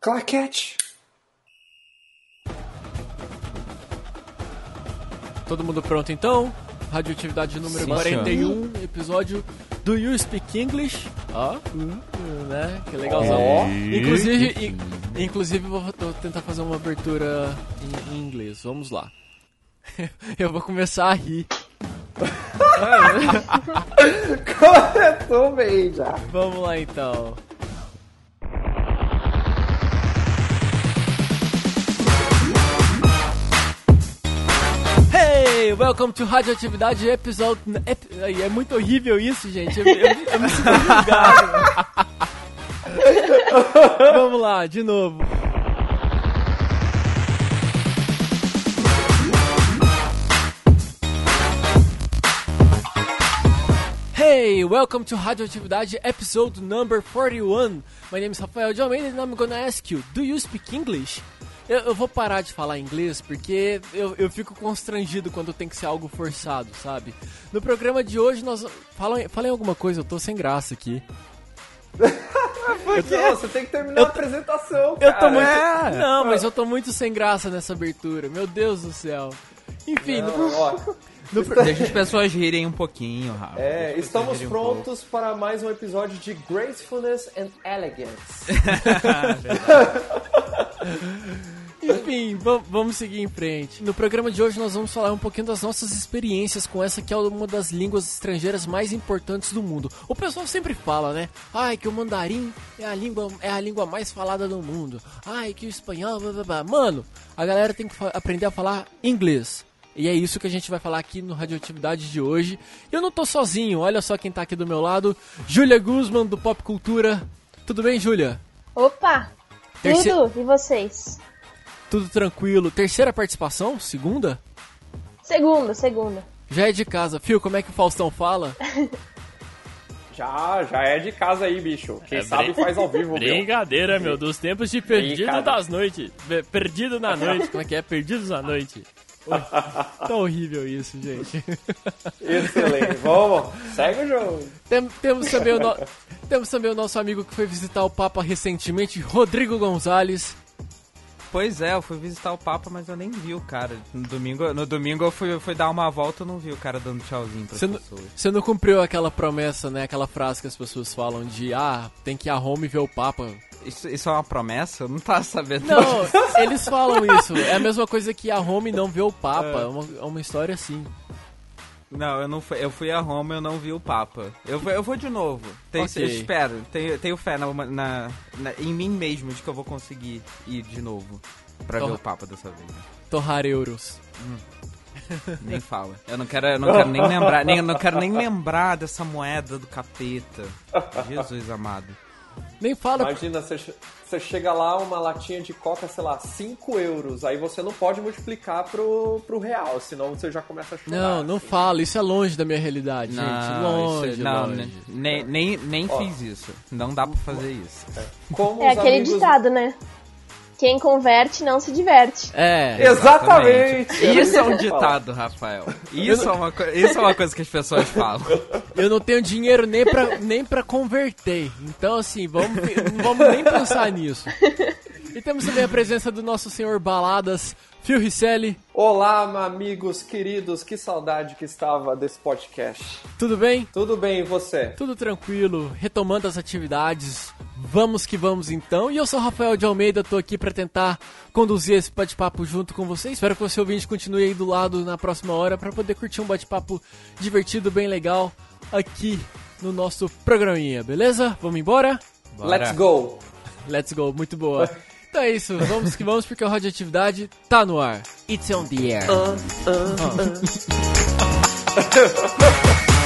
Claquete! Todo mundo pronto então? Radioatividade número Sim, 41, episódio do You Speak English. Ó, né? Que legalzão. Inclusive, in- inclusive vou vou tentar fazer uma abertura em, em inglês. Vamos lá. Eu vou começar a rir. Começou bem já. Vamos lá então. Welcome to Radioatividade episode. ep- Ai, é muito horrível isso, gente. Eu, eu, eu me sinto. Vamos lá, de novo. Hey, welcome to Radioatividade episode number 41. My name is Rafael de Almeida and I'm gonna ask you, do you speak English? Eu, eu vou parar de falar inglês porque eu, eu fico constrangido quando tem que ser algo forçado, sabe? No programa de hoje nós... Falem, falem alguma coisa, eu tô sem graça aqui. Não, você tem que terminar a apresentação, Eu cara. tô muito... É. Não, mas eu tô muito sem graça nessa abertura, meu Deus do céu. Enfim, no- Não, ó, no, Deixa as pessoas rirem um pouquinho, Rafa. é, estamos rirem um prontos para mais um episódio de Gracefulness and Elegance. Enfim, va- vamos seguir em frente. No programa de hoje nós vamos falar um pouquinho das nossas experiências com essa que é uma das línguas estrangeiras mais importantes do mundo. O pessoal sempre fala, né? Ai, que o mandarim é a língua, é a língua mais falada do mundo. Ai, que o espanhol, blá blá blá. Mano, a galera tem que aprender a falar inglês. E é isso que a gente vai falar aqui no Radioatividade de hoje. Eu não tô sozinho, olha só quem tá aqui do meu lado. Júlia Guzman, do Pop Cultura. Tudo bem, Júlia? Opa! Terce- Tudo? E vocês? Tudo tranquilo. Terceira participação? Segunda? Segunda, segunda. Já é de casa. Fio, como é que o Faustão fala? Já, já é de casa aí, bicho. Quem sabe faz ao vivo, meu. Brincadeira, meu, dos tempos de perdido das noites. Perdido na noite. Como é que é? Perdidos na noite. Tá horrível isso, gente. Excelente. Vamos, segue o jogo. Tem- temos, também o no- temos também o nosso amigo que foi visitar o Papa recentemente, Rodrigo Gonzalez. Pois é, eu fui visitar o Papa, mas eu nem vi o cara. No domingo, no domingo eu fui, eu fui dar uma volta e não vi o cara dando tchauzinho pras Você não, pessoas. você não cumpriu aquela promessa, né? Aquela frase que as pessoas falam de ah, tem que ir a Roma e ver o Papa. Isso, isso é uma promessa? Eu não tava sabendo. Não, eles falam isso. É a mesma coisa que a Roma e não ver o Papa. É uma, é uma história assim. Não, eu não fui. Eu fui a Roma e eu não vi o Papa. Eu, vou- eu vou de novo. Tem, Ok. Eu espero. Tenho, tenho fé na, na- na- em mim mesmo de que eu vou conseguir ir de novo. Pra ver o Papa dessa vez. Torrar euros. Nem fala. Eu não quero, eu não quero nem lembrar. Nem, eu não quero nem lembrar dessa moeda do capeta. Jesus amado. Nem fala. Imagina, você, você chega lá, uma latinha de coca, sei lá, 5 euros. Aí você não pode multiplicar pro, pro real, senão você já começa a chorar. Não, não fala. Isso é longe da minha realidade, gente. Longe, isso- não, longe. nem, nem, nem fiz isso. Não dá pra fazer isso. Como É aquele amigos- ditado, né? Quem converte não se diverte. É. Exatamente! Isso é um Eu ia falar. ditado, Rafael. Isso é, uma, co- isso é uma coisa que as pessoas falam. Eu não tenho dinheiro nem pra, nem pra converter. Então, assim, vamos, não vamos nem pensar nisso. E temos também a presença do nosso senhor Baladas, Phil Risselli. Olá, amigos queridos, que saudade que estava desse podcast. Tudo bem? Tudo bem, e você? Tudo tranquilo, retomando as atividades. Vamos que vamos então. E eu sou o Rafael de Almeida, tô aqui pra tentar conduzir esse bate-papo junto com você. Espero que você ouvinte continue aí do lado na próxima hora pra poder curtir um bate-papo divertido, bem legal aqui no nosso programinha, beleza? Vamos embora? Bora. Let's go! Let's go, muito boa. Então é isso, vamos que vamos porque a radioatividade tá no ar. It's on the air. Muito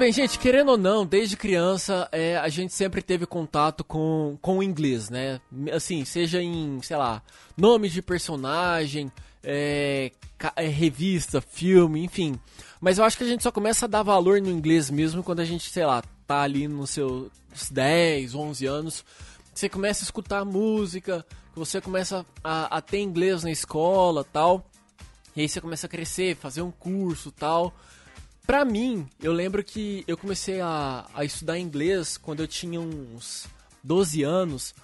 bem, gente, querendo ou não, desde criança é, a gente sempre teve contato com, com o inglês, né? Assim, seja em, sei lá, nome de personagem, é, é, revista, filme, enfim. Mas eu acho que a gente só começa a dar valor no inglês mesmo quando a gente, sei lá, tá ali nos seus 10, 11 anos. Você começa a escutar música, você começa a, a ter inglês na escola tal. E aí você começa a crescer, fazer um curso tal. Pra mim, eu lembro que eu comecei a, a estudar inglês quando eu tinha uns 12 anos.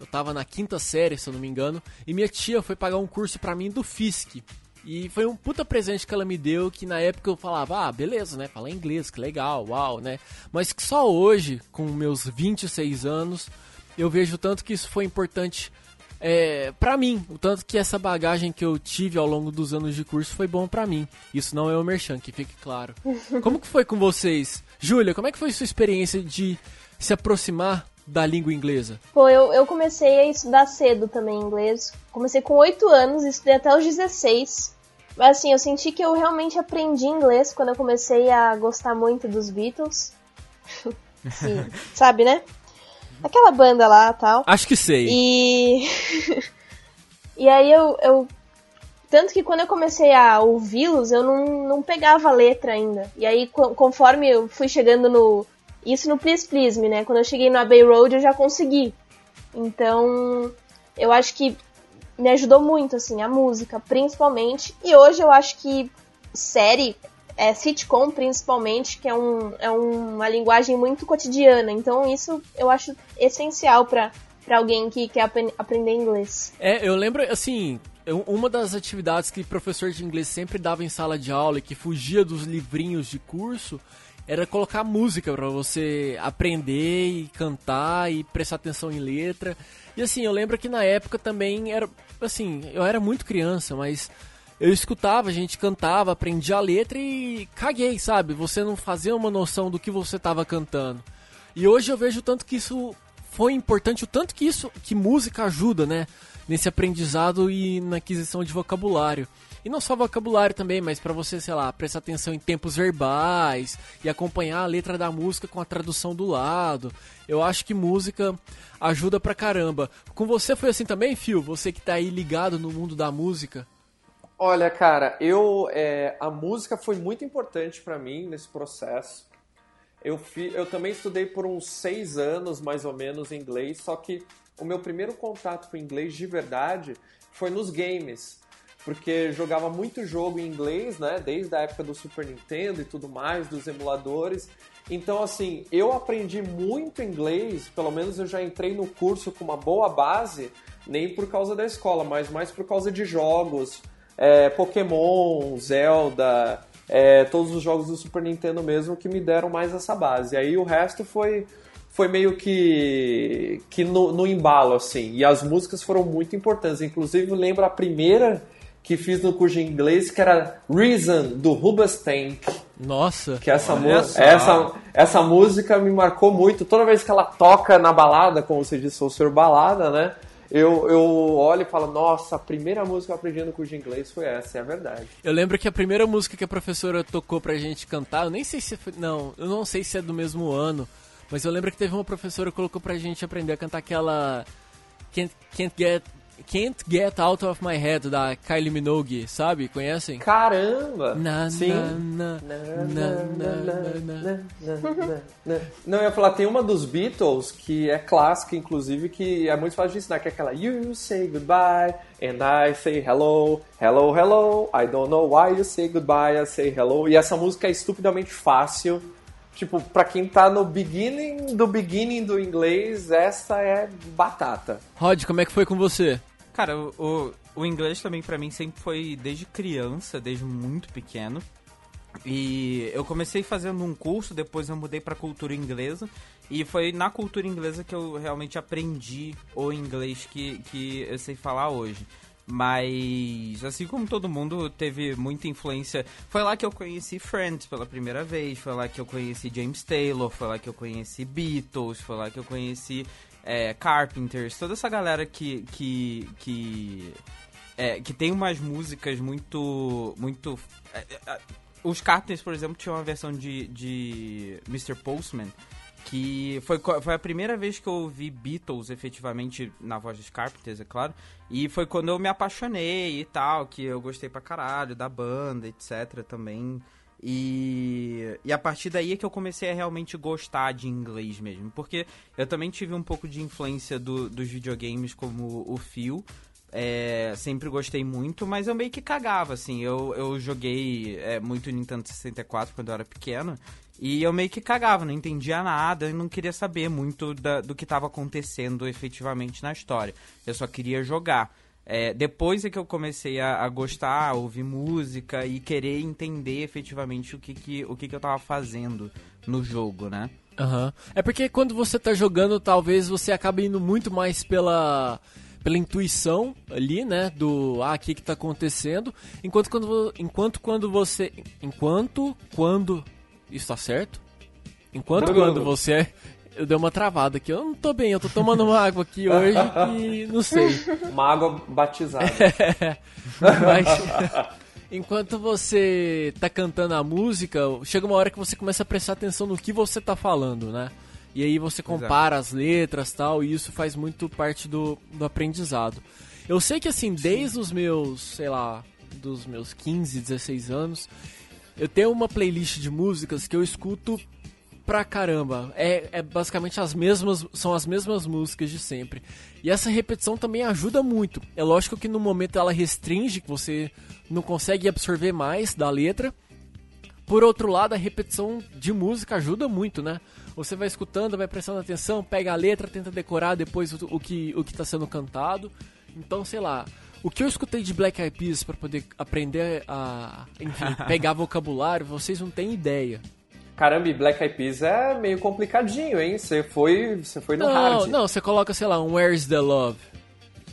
Eu tava na quinta série, se eu não me engano. E minha tia foi pagar um curso pra mim do FISC. E foi um puta presente que ela me deu, que na época eu falava, ah, beleza, né? Falar inglês, que legal, uau, né? Mas que só hoje, com meus 26 anos, eu vejo tanto que isso foi importante é, para mim, o tanto que essa bagagem que eu tive ao longo dos anos de curso foi bom para mim. Isso não é o merchan, que fique claro. Como que foi com vocês? Júlia, como é que foi sua experiência de se aproximar da língua inglesa? Pô, eu, eu comecei a estudar cedo também inglês. Comecei com 8 anos, estudei até os 16. Mas assim, eu senti que eu realmente aprendi inglês quando eu comecei a gostar muito dos Beatles. Sim, sabe, né? Aquela banda lá tal. Acho que sei. E. e aí eu, eu. Tanto que quando eu comecei a ouvi-los, eu não, não pegava a letra ainda. E aí, conforme eu fui chegando no. Isso no Please Please Me, né? Quando eu cheguei no Abbey Road, eu já consegui. Então, eu acho que me ajudou muito, assim, a música, principalmente. E hoje eu acho que série é, sitcom principalmente, que é, um, é uma linguagem muito cotidiana. Então isso eu acho essencial para alguém que quer ap aprender inglês. É, eu lembro, assim, uma das atividades que professor de inglês sempre dava em sala de aula e que fugia dos livrinhos de curso era colocar música para você aprender e cantar e prestar atenção em letra. E assim, eu lembro que na época também era assim, eu era muito criança, mas eu escutava, a gente cantava, aprendia a letra e caguei, sabe? Você não fazia uma noção do que você estava cantando. E hoje eu vejo o tanto que isso foi importante, o tanto que isso, que música ajuda, né? Nesse aprendizado e na aquisição de vocabulário. E não só vocabulário também, mas para você, sei lá, prestar atenção em tempos verbais e acompanhar a letra da música com a tradução do lado. Eu acho que música ajuda pra caramba. Com você foi assim também, Phil? Você que tá aí ligado no mundo da música? Olha, cara, eu é, a música foi muito importante para mim nesse processo. Eu, fi, eu também estudei por uns seis anos, mais ou menos, inglês, só que o meu primeiro contato com inglês de verdade foi nos games, porque jogava muito jogo em inglês, né, desde a época do Super Nintendo e tudo mais, dos emuladores. Então, assim, eu aprendi muito inglês, pelo menos eu já entrei no curso com uma boa base, nem por causa da escola, mas mais por causa de jogos, é, Pokémon, Zelda, é, todos os jogos do Super Nintendo mesmo que me deram mais essa base. Aí o resto foi foi meio que que no, no embalo assim. E as músicas foram muito importantes. Inclusive lembro a primeira que fiz no curso de inglês que era Reason do Rubenstein. Nossa. Que essa, essa, essa música me marcou muito. Toda vez que ela toca na balada, como você disse, sou ser balada, né? Eu, eu olho e falo, nossa, a primeira música que eu aprendi no curso de inglês foi essa, é verdade. Eu lembro que a primeira música que a professora tocou pra gente cantar, eu nem sei se foi, não, eu não sei se é do mesmo ano, mas eu lembro que teve uma professora que colocou pra gente aprender a cantar aquela Can't, can't Get Can't Get Out of My Head da Kylie Minogue, sabe? Conhecem? Caramba! Na, Sim. Não, eu ia falar, tem uma dos Beatles que é clássica, inclusive, que é muito fácil de ensinar, que é aquela You say goodbye and I say hello, hello, hello, I don't know why you say goodbye, I say hello. E essa música é estupidamente fácil. Tipo, pra quem tá no beginning do beginning do inglês, essa é batata. Rod, como é que foi com você? Cara, o, o inglês também para mim sempre foi desde criança, desde muito pequeno. E eu comecei fazendo um curso, depois eu mudei para cultura inglesa. E foi na cultura inglesa que eu realmente aprendi o inglês que, que eu sei falar hoje. Mas, assim como todo mundo teve muita influência, foi lá que eu conheci Friends pela primeira vez, foi lá que eu conheci James Taylor, foi lá que eu conheci Beatles, foi lá que eu conheci é, Carpenters, toda essa galera que. que, que é, que tem umas músicas muito. muito. É, é, os Carpenters, por exemplo, tinham uma versão de, de Mr. Postman que foi, foi a primeira vez que eu ouvi Beatles efetivamente na voz dos Carpenters, é claro. E foi quando eu me apaixonei e tal, que eu gostei pra caralho da banda, etc. também. E, e a partir daí é que eu comecei a realmente gostar de inglês mesmo. Porque eu também tive um pouco de influência do, dos videogames como o Phil. É, sempre gostei muito, mas eu meio que cagava, assim. Eu, eu joguei é, muito Nintendo 64 quando eu era pequeno. E eu meio que cagava, não entendia nada e não queria saber muito da, do que estava acontecendo efetivamente na história. Eu só queria jogar. É, depois é que eu comecei a, a, gostar, a ouvir música e querer entender efetivamente o que, que, o que, que eu tava fazendo no jogo, né? Uhum. É porque quando você tá jogando, talvez você acabe indo muito mais pela pela intuição ali, né, do ah, o que que tá acontecendo, enquanto quando enquanto quando você enquanto quando isso tá certo? Enquanto quando você. Eu dei uma travada aqui. Eu não tô bem, eu tô tomando uma água aqui hoje e não sei. Uma água batizada. Mas. Enquanto você tá cantando a música, chega uma hora que você começa a prestar atenção no que você tá falando, né? E aí você compara Exato. as letras tal, e isso faz muito parte do, do aprendizado. Eu sei que assim, desde Sim. os meus, sei lá, dos meus 15, 16 anos, eu tenho uma playlist de músicas que eu escuto pra caramba. É, é basicamente as mesmas, são as mesmas músicas de sempre. E essa repetição também ajuda muito. É lógico que no momento ela restringe, que você não consegue absorver mais da letra. Por outro lado, a repetição de música ajuda muito, né? Você vai escutando, vai prestando atenção, pega a letra, tenta decorar depois o, o que o que está sendo cantado. Então, sei lá, o que eu escutei de Black Eyed Peas para poder aprender a, enfim, pegar vocabulário, vocês não têm ideia. Caramba, e Black Eyed Peas é meio complicadinho, hein? Você foi, você foi no não, hard. Não, você coloca, sei lá, um Where's the Love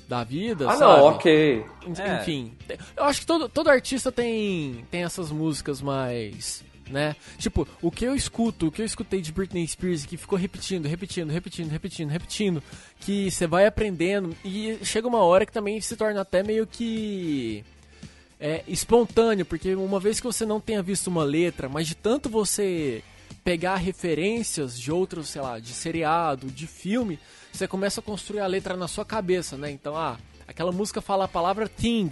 da vida, ah, sabe? não, ok. Enfim, é. eu acho que todo, todo artista tem, tem essas músicas mais né? Tipo, o que eu escuto, o que eu escutei de Britney Spears que ficou repetindo, repetindo, repetindo, repetindo, repetindo, que você vai aprendendo e chega uma hora que também se torna até meio que é, espontâneo, porque uma vez que você não tenha visto uma letra, mas de tanto você pegar referências de outros, sei lá, de seriado, de filme, você começa a construir a letra na sua cabeça, né? Então, ah, aquela música fala a palavra thing,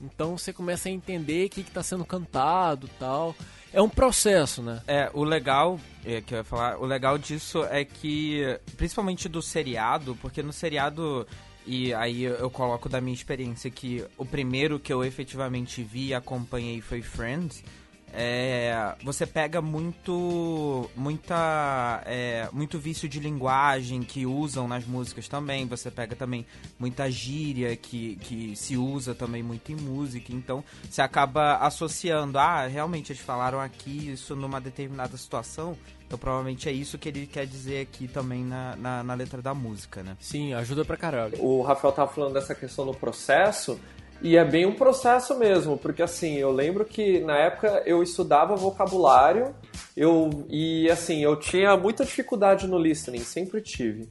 então você começa a entender o que está sendo cantado tal é um processo, né? É, o legal, é, que eu ia falar, o legal disso é que, principalmente do seriado, porque no seriado, e aí eu coloco da minha experiência que o primeiro que eu efetivamente vi e acompanhei foi Friends, é, você pega muito muita é, muito vício de linguagem que usam nas músicas também. Você pega também muita gíria que, que se usa também muito em música. Então você acaba associando ah realmente eles falaram aqui isso numa determinada situação. Então provavelmente é isso que ele quer dizer aqui também na, na, na letra da música né? Sim ajuda pra caralho. O Rafael tava falando dessa questão do processo e é bem um processo mesmo, porque assim, eu lembro que na época eu estudava vocabulário, eu e assim, eu tinha muita dificuldade no listening, sempre tive.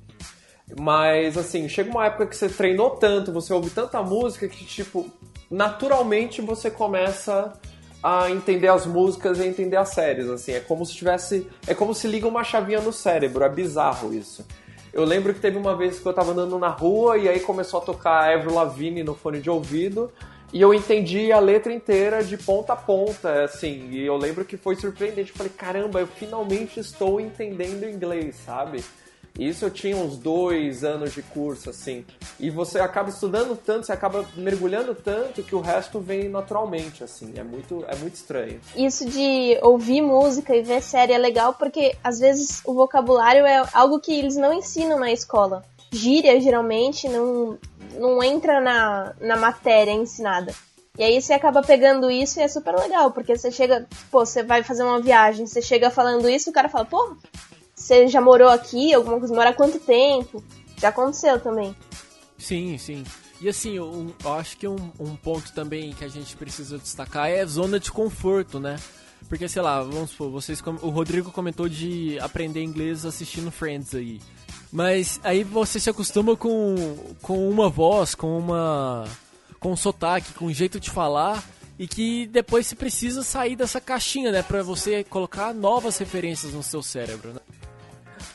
Mas assim, chega uma época que você treinou tanto, você ouve tanta música que tipo, naturalmente você começa a entender as músicas e entender as séries, assim, é como se tivesse, é como se liga uma chavinha no cérebro, é bizarro isso. Eu lembro que teve uma vez que eu tava andando na rua e aí começou a tocar Avril Lavigne no fone de ouvido e eu entendi a letra inteira de ponta a ponta, assim, e eu lembro que foi surpreendente. Eu falei, caramba, eu finalmente estou entendendo inglês, sabe? Isso eu tinha uns dois anos de curso, assim. E você acaba estudando tanto, você acaba mergulhando tanto que o resto vem naturalmente, assim. É muito, é muito estranho. Isso de ouvir música e ver série é legal porque às vezes o vocabulário é algo que eles não ensinam na escola. Gíria geralmente não, não entra na, na matéria ensinada. E aí você acaba pegando isso e é super legal, porque você chega, pô, você vai fazer uma viagem, você chega falando isso, o cara fala, pô, você já morou aqui? Alguma coisa? Mora há quanto tempo? Já aconteceu também. Sim, sim. E assim, eu, acho que um, um, ponto também que a gente precisa destacar é zona de conforto, né? Porque, sei lá, vamos supor, vocês, o Rodrigo comentou de aprender inglês assistindo Friends aí. Mas aí você se acostuma com, com uma voz, com uma. com um sotaque, com um jeito de falar. E que depois você precisa sair dessa caixinha, né? Pra você colocar novas referências no seu cérebro, né?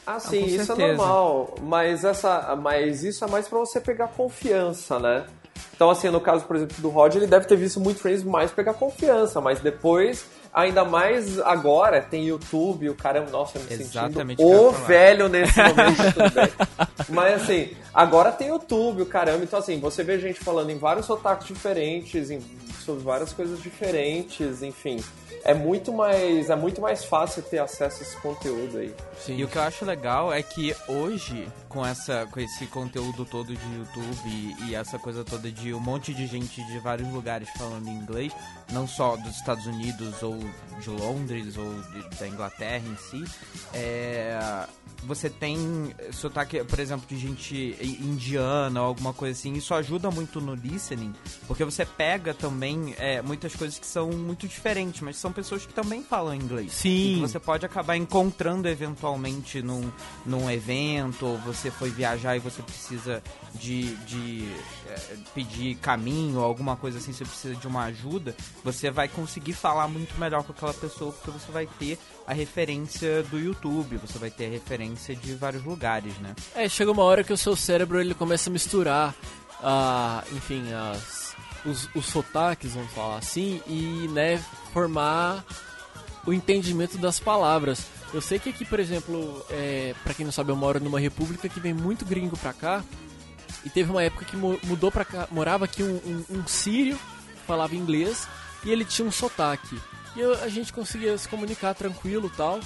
Ah, sim, isso certeza. é normal. Mas, essa, mas isso é mais para você pegar confiança, né? Então, assim, no caso, por exemplo, do Rod, ele deve ter visto muito Friends mais pegar confiança, mas depois, ainda mais agora, tem YouTube, o cara é, nossa, me Exatamente sentindo o velho nesse momento, tudo bem. Mas, assim, agora tem YouTube, o caramba, então, assim, você vê gente falando em vários sotaques diferentes, em, sobre várias coisas diferentes, enfim é muito mais é muito mais fácil ter acesso a esse conteúdo aí. Sim. E o que eu acho legal é que hoje com essa com esse conteúdo todo de YouTube e, e, essa coisa toda de um monte de gente de vários lugares falando inglês, não só dos Estados Unidos ou de Londres ou de, da Inglaterra em si, é, você tem sotaque, por exemplo, de gente indiana ou alguma coisa assim, isso ajuda muito no listening, porque você pega também é, muitas coisas que são muito diferentes, mas são pessoas que também falam inglês. Sim. E você pode acabar encontrando eventualmente num, num evento, ou você foi viajar e você precisa de, de é, pedir caminho ou alguma coisa assim, você precisa de uma ajuda, você vai conseguir falar muito melhor com aquela pessoa, porque você vai ter a referência do YouTube, você vai ter a referência de vários lugares, né? É, chega uma hora que o seu cérebro ele começa a misturar, uh, enfim, as, os, os sotaques, vamos falar assim, e né, formar o entendimento das palavras. Eu sei que aqui, por exemplo, é, para quem não sabe, eu moro numa república que vem muito gringo pra cá. E teve uma época que mudou pra cá, morava aqui um, um, um sírio, falava inglês, e ele tinha um sotaque. E eu, a gente conseguia se comunicar tranquilo tal.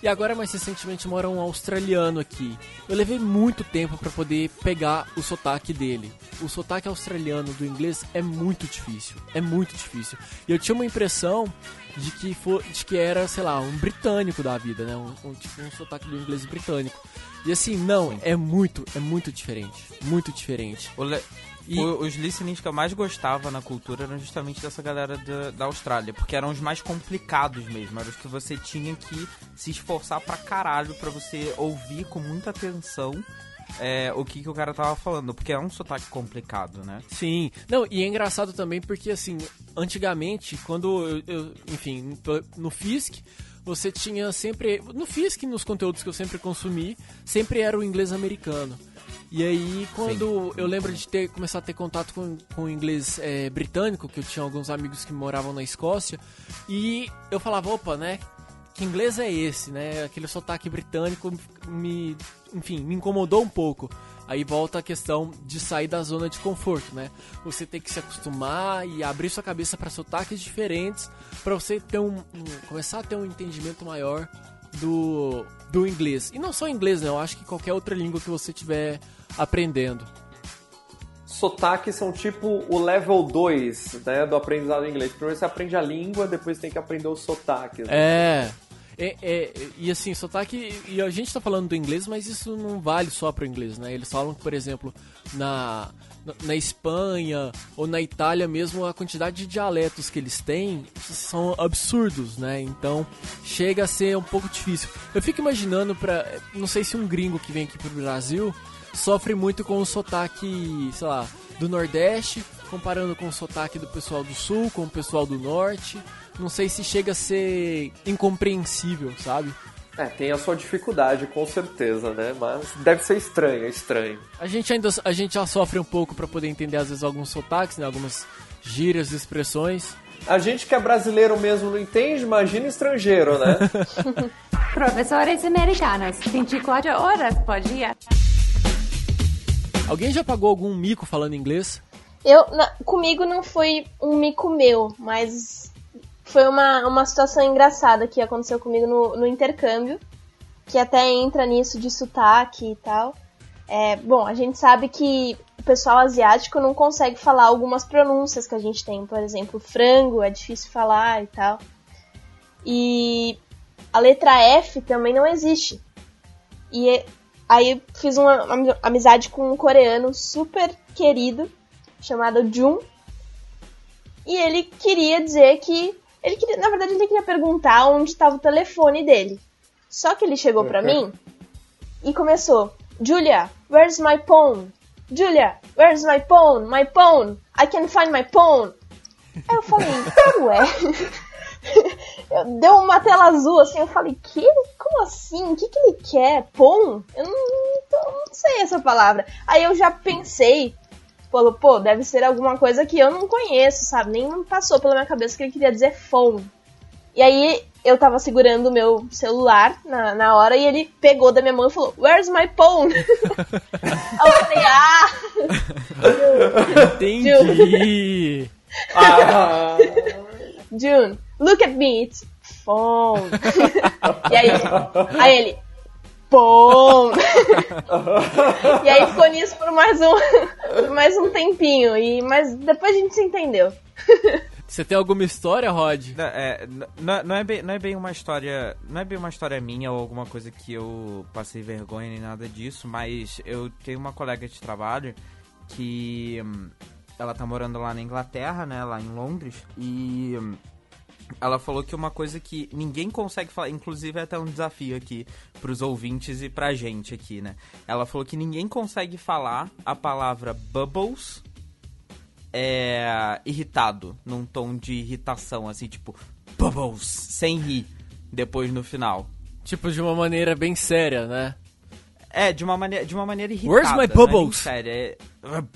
E agora, mais recentemente, mora um australiano aqui. Eu levei muito tempo para poder pegar o sotaque dele. O sotaque australiano do inglês é muito difícil. É muito difícil. E eu tinha uma impressão de que, for, de que era, sei lá, um britânico da vida, né? Um, um tipo um sotaque do inglês britânico. E assim, não, é muito, é muito diferente. Muito diferente. O, le e... os listenings que eu mais gostava na cultura eram justamente dessa galera da, da Austrália, porque eram os mais complicados mesmo, eram os que você tinha que se esforçar pra caralho pra você ouvir com muita atenção é, o que, que o cara tava falando, porque é um sotaque complicado, né? Sim. Não, e é engraçado também porque, assim, antigamente, quando eu, eu enfim, no FISC, você tinha sempre. No FISC, nos conteúdos que eu sempre consumi, sempre era o inglês americano. E aí, quando Sim. eu lembro de ter começar a ter contato com, com o inglês é, britânico, que eu tinha alguns amigos que moravam na Escócia, e eu falava, opa, né? Que inglês é esse, né? Aquele sotaque britânico me, enfim, me incomodou um pouco. Aí volta a questão de sair da zona de conforto, né? Você tem que se acostumar e abrir sua cabeça para sotaques diferentes, para você ter um, um, começar a ter um entendimento maior do, do inglês. E não só inglês, né? Eu acho que qualquer outra língua que você estiver aprendendo. Sotaques são tipo o level 2 né, do aprendizado em inglês. Primeiro você aprende a língua, depois tem que aprender os sotaques. Né? É. É, é, e assim, sotaque. E a gente tá falando do inglês, mas isso não vale só pro inglês, né? Eles falam que, por exemplo, na, na Espanha ou na Itália mesmo, a quantidade de dialetos que eles têm são absurdos, né? Então chega a ser um pouco difícil. Eu fico imaginando pra. Não sei se um gringo que vem aqui pro Brasil sofre muito com o sotaque, sei lá, do Nordeste, comparando com o sotaque do pessoal do Sul, com o pessoal do Norte não sei se chega a ser incompreensível, sabe? É, tem a sua dificuldade, com certeza, né? Mas deve ser estranho, é estranho. A gente ainda a gente já sofre um pouco para poder entender às vezes alguns sotaques, né? Algumas gírias, expressões. A gente que é brasileiro mesmo não entende, imagina estrangeiro, né? Professores americanos, 24 horas, pode ir. Alguém já pagou algum mico falando inglês? Eu, na, comigo não foi um mico meu, mas foi uma, uma situação engraçada que aconteceu comigo no, no intercâmbio, que até entra nisso de sotaque e tal. É, bom, a gente sabe que o pessoal asiático não consegue falar algumas pronúncias que a gente tem, por exemplo, frango é difícil falar e tal. E a letra F também não existe. E aí fiz uma amizade com um coreano super querido chamado Jun. E ele queria dizer que ele queria, na verdade, ele queria perguntar onde estava o telefone dele. Só que ele chegou para mim e começou: Julia, where's my phone? Julia, where's my phone? My phone? I can find my phone. Aí eu falei: Ué. Deu uma tela azul assim. Eu falei: Que? Como assim? O que, que ele quer? Pom? Eu não, não, não sei essa palavra. Aí eu já pensei, falou, pô, deve ser alguma coisa que eu não conheço, sabe? Nem passou pela minha cabeça que ele queria dizer phone. E aí eu tava segurando o meu celular na, na hora e ele pegou da minha mão e falou, Where's my phone? eu falei, ah! Entendi. Ah, June, look at me, it's phone. e aí, aí ele, phone. e aí ficou nisso por mais um, por mais um tempinho. E, mas depois a gente se entendeu. Você tem alguma história, Rod? Não, é, não, não é bem, não é bem uma história. Não é bem uma história minha ou alguma coisa que eu passei vergonha nem nada disso, mas eu tenho uma colega de trabalho que hum, ela tá morando lá na Inglaterra, né? Lá em Londres. E hum, ela falou que uma coisa que ninguém consegue falar, inclusive é até um desafio aqui pros ouvintes e pra gente aqui, né? Ela falou que ninguém consegue falar a palavra bubbles é irritado, num tom de irritação, assim, tipo, bubbles, sem rir, depois no final. Tipo, de uma maneira bem séria, né? É, de uma maneira, de uma maneira irritada. Where's my é bubbles? séria, é...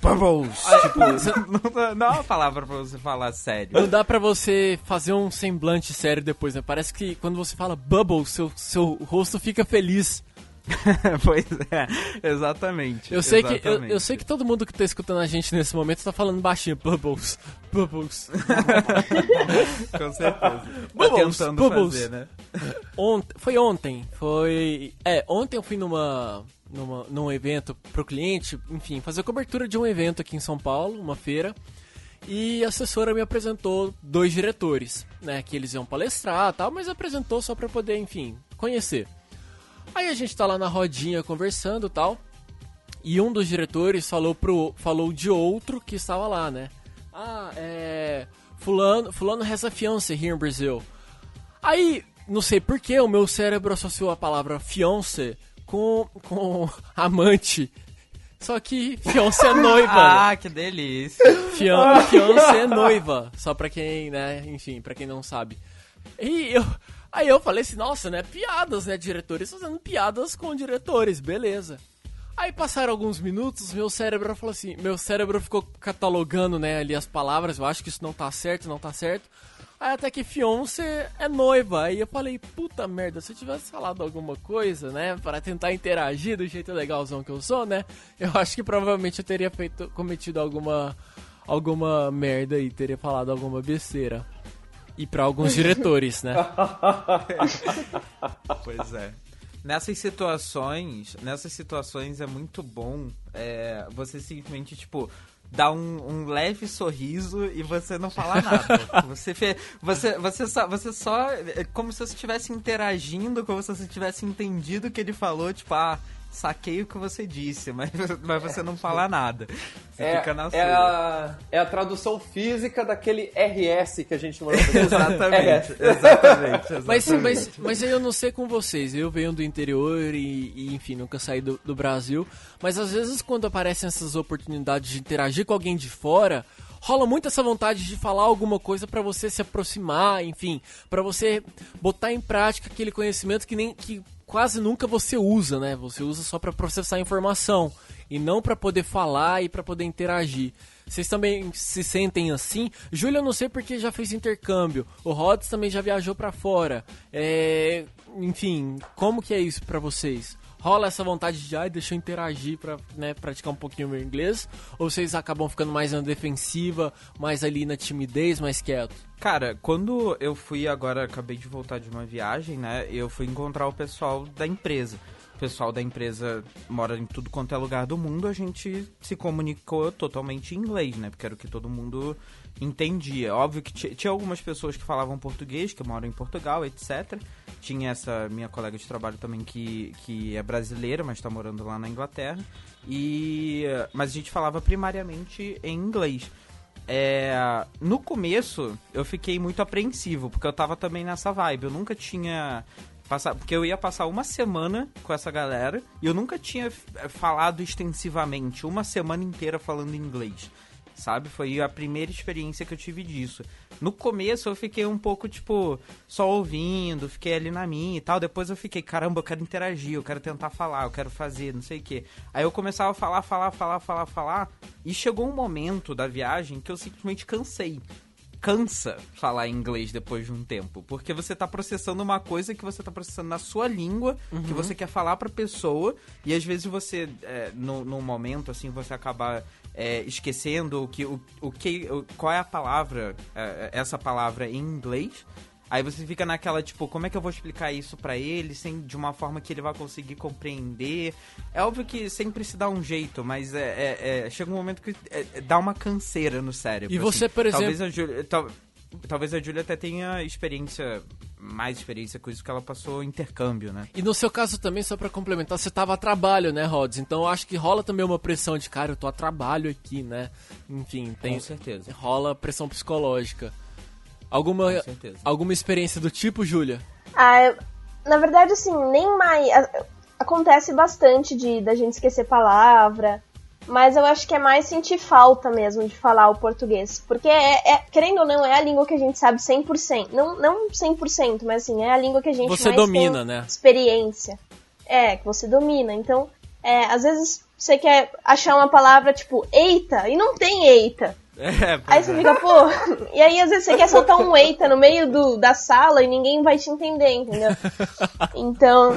Bubbles! tipo, não, não é uma palavra pra você falar sério. Não dá pra você fazer um semblante sério depois, né? Parece que quando você fala bubble, seu, seu rosto fica feliz. pois é, exatamente. Eu sei, que, eu, exatamente. eu sei que todo mundo que tá escutando a gente nesse momento tá falando baixinho. Bubbles, bubbles. Com certeza. Tá Bubbles, tentando bubbles. fazer, né? Ont, foi ontem, foi... É, ontem eu fui numa, numa, num evento pro cliente, enfim, fazer cobertura de um evento aqui em São Paulo, uma feira. E a assessora me apresentou dois diretores, né, que eles iam palestrar tal, mas apresentou só pra poder, enfim, conhecer. Aí a gente tá lá na rodinha conversando tal. E um dos diretores falou pro falou de outro que estava lá, né? Ah, é fulano, fulano has a fiance here in Brazil. Aí, não sei porquê, o meu cérebro associou a palavra fiance com com amante. Só que fiance é noiva. Ah, que delícia. Fian fiance é noiva, só pra quem, né, enfim, pra quem não sabe. E eu, aí eu falei assim, nossa, né, piadas, né, diretores fazendo piadas com diretores, beleza. Aí passaram alguns minutos, meu cérebro falou assim, meu cérebro ficou catalogando, né, ali as palavras, eu acho que isso não tá certo, não tá certo. Aí até que fiance é noiva. Aí eu falei, puta merda, se eu tivesse falado alguma coisa, né, para tentar interagir do jeito legalzão que eu sou, né, eu acho que provavelmente eu teria feito, cometido alguma, alguma merda e teria falado alguma besteira. E pra alguns diretores, né? Pois é. Nessas situações, nessas situações é muito bom é, você simplesmente, tipo, dar um, um leve sorriso e você não falar nada. você, fe, você, você só, você só, é como se você estivesse interagindo, como se você tivesse entendido o que ele falou, tipo, ah, saquei o que você disse, mas, mas você não fala nada. Você é, fica na sua. é, a, é a tradução física daquele RS que a gente manda Exatamente, exatamente, Mas, exatamente. mas, mas aí eu não sei com vocês. Eu venho do interior e, e, enfim, nunca saí do, do Brasil. Mas às vezes quando aparecem essas oportunidades de interagir com alguém de fora, rola muito essa vontade de falar alguma coisa pra você se aproximar, enfim, pra você botar em prática aquele conhecimento que nem que quase nunca você usa, né? Você usa só pra processar informação e não pra poder falar e pra poder interagir. Vocês também se sentem assim? Júlia, eu não sei porque já fez intercâmbio. O Rods também já viajou pra fora. É, enfim, como que é isso pra vocês? Rola essa vontade de, ai, deixa eu interagir pra né, praticar um pouquinho meu inglês? Ou vocês acabam ficando mais na defensiva, mais ali na timidez, mais quieto? Cara, quando eu fui agora, acabei de voltar de uma viagem, né? Eu fui encontrar o pessoal da empresa. O pessoal da empresa mora em tudo quanto é lugar do mundo, a gente se comunicou totalmente em inglês, né? Porque era o que todo mundo entendia. Óbvio que tinha algumas pessoas que falavam português, que moram em Portugal, etc. Tinha essa minha colega de trabalho também que, que é brasileira, mas está morando lá na Inglaterra. E mas a gente falava primariamente em inglês. É, no começo eu fiquei muito apreensivo, porque eu tava também nessa vibe. Eu nunca tinha passado. Porque eu ia passar uma semana com essa galera e eu nunca tinha falado extensivamente, uma semana inteira falando inglês. sabe? Foi a primeira experiência que eu tive disso. No começo eu fiquei um pouco, tipo, só ouvindo, fiquei ali na minha e tal. Depois eu fiquei, caramba, eu quero interagir, eu quero tentar falar, eu quero fazer, não sei o quê. Aí eu começava a falar, falar, falar, falar, falar. E chegou um momento da viagem que eu simplesmente cansei cansa falar inglês depois de um tempo, porque você tá processando uma coisa que você tá processando na sua língua, uhum. que você quer falar pra pessoa, e às vezes você, é, no, num momento, assim, você acaba é, esquecendo o que, o, o que, o, qual é a palavra, é, essa palavra em inglês, Aí você fica naquela, tipo, como é que eu vou explicar isso para ele sem de uma forma que ele vai conseguir compreender? É óbvio que sempre se dá um jeito, mas é, é, é chega um momento que é, é dá uma canseira no cérebro. E você, assim. por exemplo. Talvez a Julia, tal, talvez a até tenha experiência mais experiência com isso que ela passou intercâmbio, né? E no seu caso também, só para complementar, você tava a trabalho, né, Rods? Então eu acho que rola também uma pressão de, cara, eu tô a trabalho aqui, né? Enfim, tem. Com certeza. Rola pressão psicológica. Alguma, alguma experiência do tipo, Júlia? Ah, na verdade, assim, nem mais. Acontece bastante de da gente esquecer palavra, mas eu acho que é mais sentir falta mesmo de falar o português. Porque, é, é, querendo ou não, é a língua que a gente sabe 100%. Não, não 100%, mas assim, é a língua que a gente você mais domina, tem né? experiência. É, que você domina. Então, é, às vezes você quer achar uma palavra tipo eita, e não tem eita. É, aí você é. fica, pô. E aí às vezes você quer soltar um eita no meio do, da sala e ninguém vai te entender, entendeu? Então,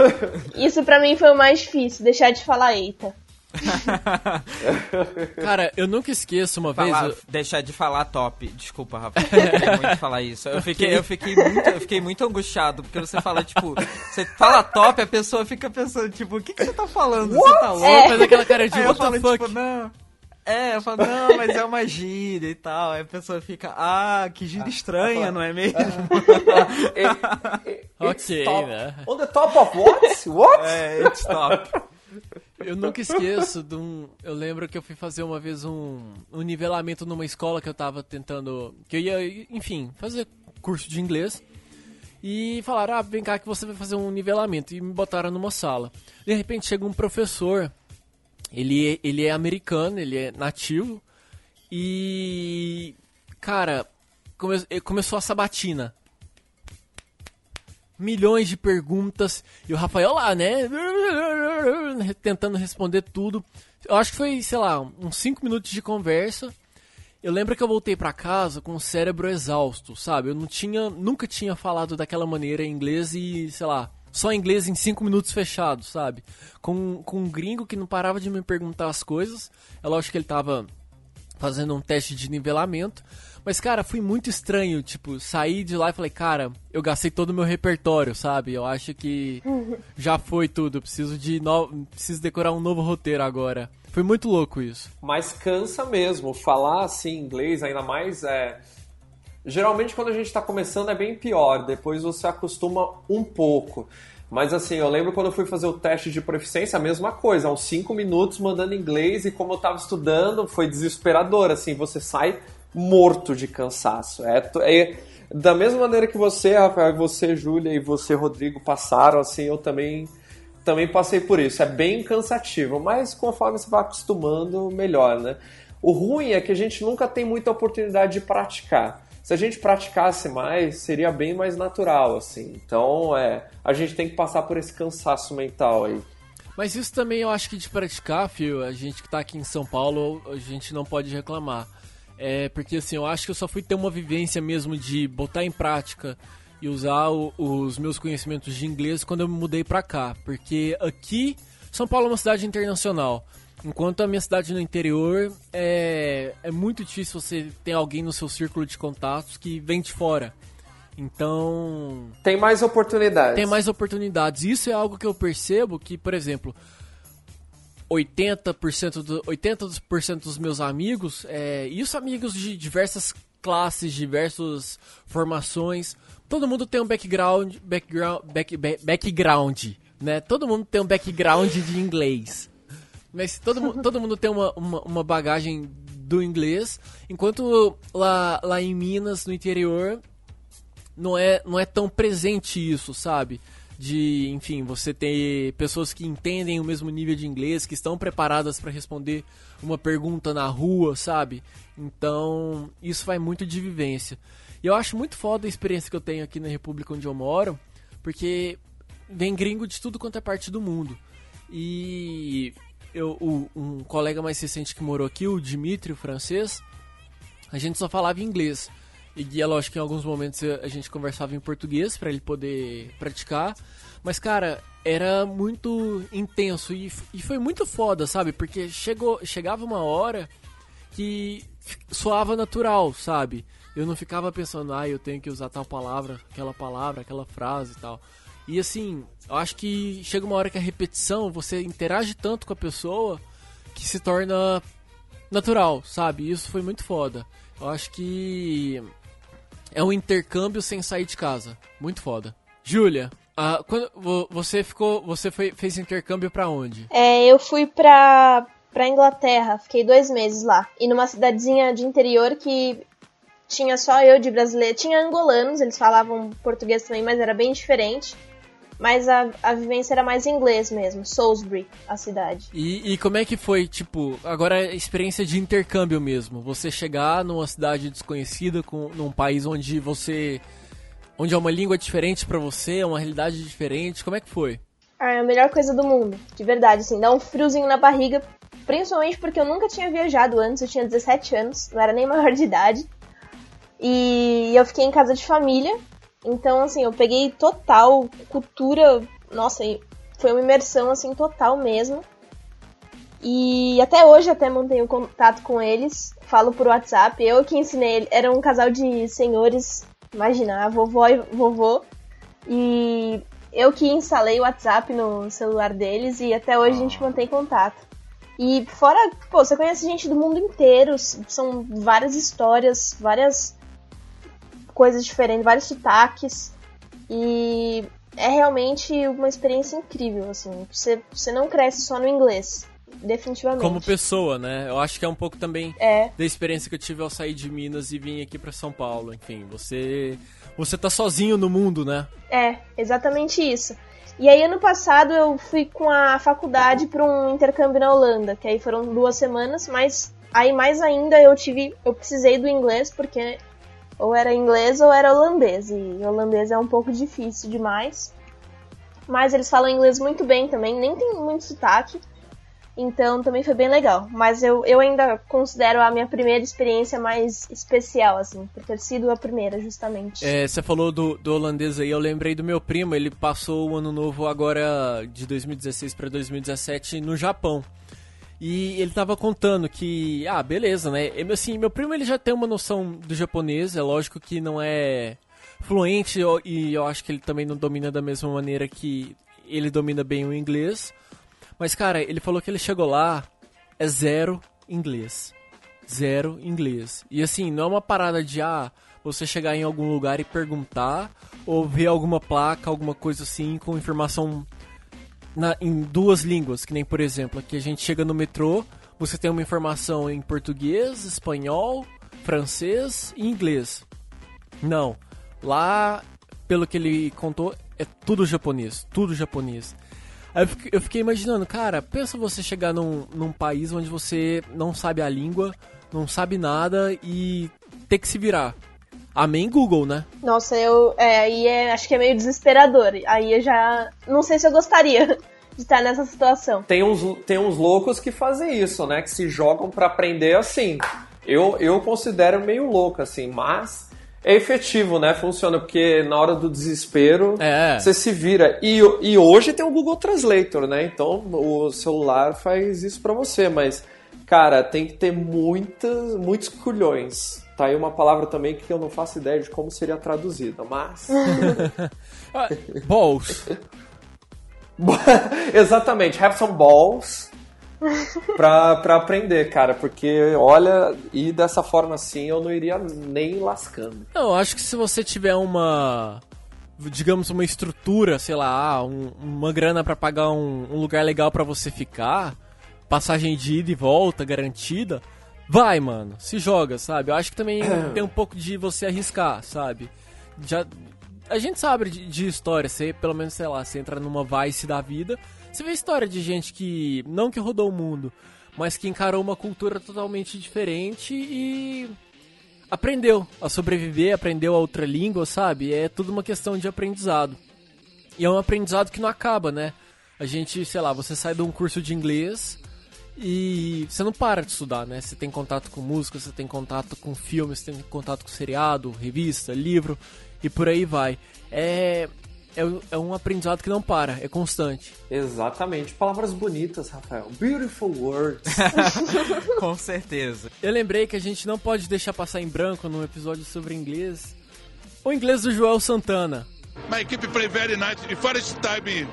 isso pra mim foi o mais difícil, deixar de falar eita. Cara, eu nunca esqueço uma falar, vez. Eu... Deixar de falar top. Desculpa, Rafa. Eu muito falar isso. Eu fiquei, eu, fiquei muito, eu fiquei muito angustiado, porque você fala, tipo, você fala top, a pessoa fica pensando, tipo, o que, que você tá falando? What? Você tá louco? É. Faz aquela cara de Aí what eu the falo, fuck? Tipo, não. É, eu falo, não, mas é uma gíria e tal. Aí a pessoa fica, ah, que gíria estranha, não é mesmo? ok, né? On the top of what? What? É, it's top. Eu nunca esqueço de um. Eu lembro que eu fui fazer uma vez um, um nivelamento numa escola que eu tava tentando. Que eu ia, enfim, fazer curso de inglês. E falaram, ah, vem cá que você vai fazer um nivelamento. E me botaram numa sala. De repente chega um professor ele, ele é americano, ele é nativo. E. Cara, come, começou a sabatina. Milhões de perguntas. E o Rafael lá, né? Tentando responder tudo. Eu acho que foi, sei lá, uns 5 minutos de conversa. Eu lembro que eu voltei para casa com o cérebro exausto, sabe? Eu não tinha, nunca tinha falado daquela maneira em inglês e, sei lá, só inglês em cinco minutos fechados, sabe? Com, com um gringo que não parava de me perguntar as coisas. É lógico que ele tava fazendo um teste de nivelamento. Mas, cara, foi muito estranho, tipo, sair de lá e falei, cara, eu gastei todo o meu repertório, sabe? Eu acho que já foi tudo. Preciso de no... preciso decorar um novo roteiro agora. Foi muito louco isso. Mas cansa mesmo. Falar assim inglês, ainda mais é Geralmente quando a gente está começando é bem pior, depois você acostuma um pouco. Mas assim, eu lembro quando eu fui fazer o teste de proficiência, a mesma coisa, uns 5 minutos mandando inglês e como eu estava estudando, foi desesperador, assim, você sai morto de cansaço. É, é da mesma maneira que você, Rafael, você, Júlia e você, Rodrigo, passaram, assim, eu também também passei por isso. É bem cansativo, mas conforme você vai acostumando, melhor, né? O ruim é que a gente nunca tem muita oportunidade de praticar se a gente praticasse mais, seria bem mais natural, assim. Então, é, a gente tem que passar por esse cansaço mental aí. Mas isso também eu acho que de praticar, Fio, a gente que tá aqui em São Paulo, a gente não pode reclamar. É, porque assim, eu acho que eu só fui ter uma vivência mesmo de botar em prática e usar o, os meus conhecimentos de inglês quando eu me mudei pra cá. Porque aqui, São Paulo é uma cidade internacional. Enquanto a minha cidade no interior é, é muito difícil você ter alguém no seu círculo de contatos que vem de fora. Então. Tem mais oportunidades. Tem mais oportunidades. Isso é algo que eu percebo que, por exemplo, 80%, do, 80 dos meus amigos, é, isso amigos de diversas classes, diversas formações, todo mundo tem um background, background, back, back, background, né? Todo mundo tem um background de inglês. Mas todo, todo mundo tem uma, uma, uma, bagagem do inglês, enquanto lá, lá em Minas, no interior, não é, não é tão presente isso, sabe? de, enfim, você ter pessoas que entendem o mesmo nível de inglês, que estão preparadas para responder uma pergunta na rua, sabe? Então, isso vai muito de vivência. E eu acho muito foda a experiência que eu tenho aqui na República onde eu moro, porque vem gringo de tudo quanto é parte do mundo. E eu, o, um colega mais recente que morou aqui, o Dimitri, o francês, a gente só falava inglês. E é lógico que em alguns momentos a gente conversava em português para ele poder praticar. Mas, cara, era muito intenso e, e foi muito foda, sabe? Porque chegou, chegava uma hora que soava natural, sabe? Eu não ficava pensando, ah, eu tenho que usar tal palavra, aquela palavra, aquela frase e tal. E assim, eu acho que chega uma hora que a repetição, você interage tanto com a pessoa que se torna natural, sabe? Isso foi muito foda. Eu acho que é um intercâmbio sem sair de casa. Muito foda. Júlia, uh, quando você ficou, você foi, fez intercâmbio para onde? É, eu fui pra, pra Inglaterra, fiquei dois meses lá. E numa cidadezinha de interior que tinha só eu de brasileiro. Tinha angolanos, eles falavam português também, mas era bem diferente mas a, a vivência era mais em inglês mesmo, Salisbury, a cidade. E, e como é que foi, tipo, agora a experiência de intercâmbio mesmo? Você chegar numa cidade desconhecida, com, num país onde você. onde é uma língua diferente para você, é uma realidade diferente, como é que foi? Ah, é a melhor coisa do mundo, de verdade, assim, dá um friozinho na barriga, principalmente porque eu nunca tinha viajado antes, eu tinha 17 anos, não era nem maior de idade. E eu fiquei em casa de família, então, assim, eu peguei total cultura. Nossa, foi uma imersão, assim, total mesmo. E até hoje até mantenho contato com eles. Falo por WhatsApp. Eu que ensinei. Era um casal de senhores. Imagina, vovó e vovô. E eu que instalei o WhatsApp no celular deles. E até hoje a gente ah. mantém contato. E fora, pô, você conhece gente do mundo inteiro. São várias histórias, várias coisas diferentes, vários sotaques. E é realmente uma experiência incrível, assim. Você, você não cresce só no inglês. Definitivamente. Como pessoa, né? Eu acho que é um pouco também é. da experiência que eu tive ao sair de Minas e vir aqui para São Paulo. Enfim, você você tá sozinho no mundo, né? É, exatamente isso. E aí ano passado eu fui com a faculdade para um intercâmbio na Holanda, que aí foram duas semanas, mas aí mais ainda eu tive, eu precisei do inglês porque ou era inglês ou era holandês. E holandês é um pouco difícil demais. Mas eles falam inglês muito bem também, nem tem muito sotaque. Então também foi bem legal. Mas eu, eu ainda considero a minha primeira experiência mais especial, assim, por ter sido a primeira, justamente. É, você falou do, do holandês aí, eu lembrei do meu primo, ele passou o ano novo agora de 2016 para 2017 no Japão. E ele tava contando que, ah, beleza, né? Assim, meu primo ele já tem uma noção do japonês, é lógico que não é fluente e eu acho que ele também não domina da mesma maneira que ele domina bem o inglês. Mas, cara, ele falou que ele chegou lá, é zero inglês. Zero inglês. E assim, não é uma parada de, ah, você chegar em algum lugar e perguntar, ou ver alguma placa, alguma coisa assim, com informação na, em duas línguas, que nem por exemplo, aqui a gente chega no metrô, você tem uma informação em português, espanhol, francês e inglês. Não. Lá, pelo que ele contou, é tudo japonês, tudo japonês. Aí eu fiquei, imaginando, cara, pensa você chegar num, num país onde você não sabe a língua, não sabe nada e ter que se virar. Amém Google, né? Nossa, eu. É, aí é, acho que é meio desesperador. Aí eu já. Não sei se eu gostaria de estar nessa situação. Tem uns, tem uns loucos que fazem isso, né? Que se jogam para aprender assim. Eu, eu considero meio louco, assim, mas é efetivo, né? Funciona, porque na hora do desespero é. você se vira. E, e hoje tem o Google Translator, né? Então o celular faz isso para você, mas, cara, tem que ter muitas, muitos culhões Tá aí uma palavra também que eu não faço ideia de como seria traduzida, mas. Ah, balls. Exatamente, have some balls pra, pra aprender, cara, porque olha, e dessa forma assim eu não iria nem lascando. Não, eu acho que se você tiver uma. Digamos, uma estrutura, sei lá, ah, um, uma grana para pagar um, um lugar legal para você ficar, passagem de ida e volta garantida, vai, mano, se joga, sabe? Eu acho que também tem um pouco de você arriscar, sabe? Já a gente sabe de, de história, você, pelo menos, sei lá, você entra numa Vice da vida, você vê história de gente que, não que rodou o mundo, mas que encarou uma cultura totalmente diferente e aprendeu a sobreviver, aprendeu a outra língua, sabe? É tudo uma questão de aprendizado. E é um aprendizado que não acaba, né? A gente, sei lá, você sai de um curso de inglês e você não para de estudar, né? Você tem contato com música, você tem contato com filmes, você tem contato com seriado, revista, livro e por aí vai. É, é, é um aprendizado que não para, é constante. Exatamente. Palavras bonitas, Rafael. Beautiful words. Com certeza. Eu lembrei que a gente não pode deixar passar em branco num episódio sobre inglês. O inglês do Joel Santana. My equipe play very nice. The first time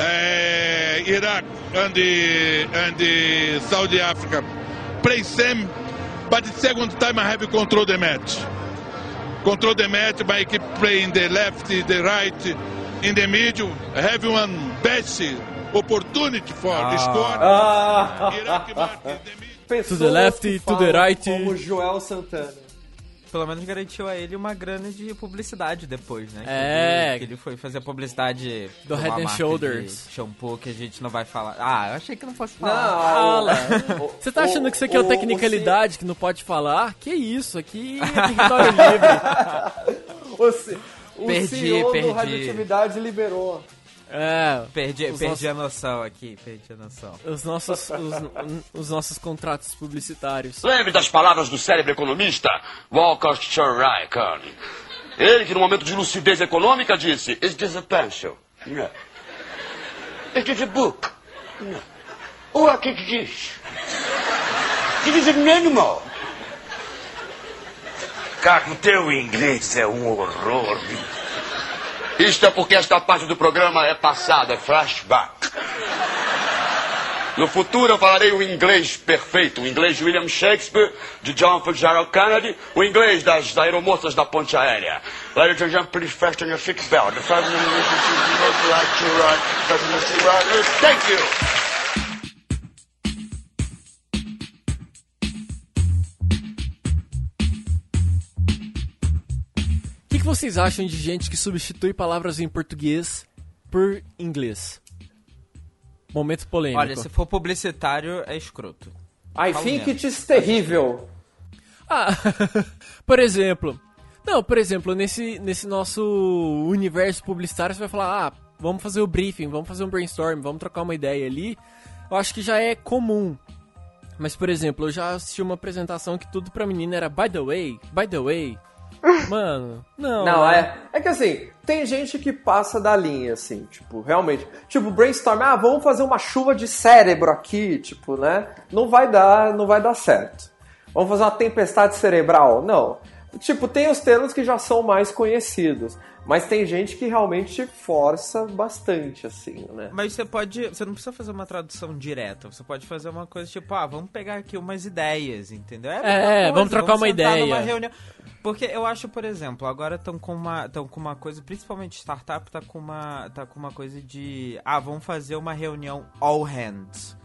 uh, Iraq and the, and the Saudi Africa play same, but the second time I have control the match. Control the match, my equipe play in the left, the right, in the middle, have one best opportunity for the score. Ah. Iraq mark in the middle. To the left, to the right. Como Joel Santana. Pelo menos garantiu a ele uma grana de publicidade depois, né? Que É. ele- Que ele foi fazer publicidade Do uma Head and Shoulders. de shampoo que a gente não vai falar. Ah, eu achei que não fosse Não, falar. o- Você tá achando que isso aqui é o- o tecnicalidade que não pode falar? Que isso, aqui é território livre. O, Perdi, CEO perdi. do Radioatividade liberou. É, Perdi, perdi nossos- a noção aqui, perdi a noção. os nossos, os, os nossos contratos publicitários. Lembre das palavras do cérebro economista Walker Schreiber. Ele que no momento de lucidez econômica disse Is this a pencil? No. Is a book? No. What is this? It is an animal. Cara, o teu inglês é um horror. Isto é porque esta parte do programa é passada, é flashback. No futuro eu falarei o inglês perfeito, o inglês de William Shakespeare, de John Fitzgerald Kennedy, o inglês das aeromoças da ponte aérea. Ladies and gentlemen, please. Fasten your seatbelt. Thank you. Que, que vocês acham de gente que substitui palavras em português por inglês? Momento polêmico. Olha, se for publicitário, é escroto. I think mesmo. it is terrível. Ah, por exemplo. Não, por exemplo, nesse, nesse nosso universo publicitário, você vai falar, ah, vamos fazer o briefing, vamos fazer um brainstorm, vamos trocar uma ideia ali. Eu acho que já é comum. Mas, por exemplo, eu já assisti uma apresentação que tudo pra menina era by the way, by the way. Mano, não. Não, né? é. É que assim, tem gente que passa da linha, assim, tipo, realmente. Tipo, brainstorm, ah, vamos fazer uma chuva de cérebro aqui, tipo, né? Não vai dar, não vai dar certo. Vamos fazer uma tempestade cerebral? Não. Tipo, tem os termos que já são mais conhecidos. Mas tem gente que realmente força bastante, assim, né? Mas você pode. Você não precisa fazer uma tradução direta. Você pode fazer uma coisa tipo, ah, vamos pegar aqui umas ideias, entendeu? a mesma É, vamos trocar uma sentar ideia. numa reunião. Porque eu acho, por exemplo, agora estão com uma, tão com uma coisa, principalmente startup tá com uma, tá com uma coisa de, ah, vamos fazer uma reunião all hands.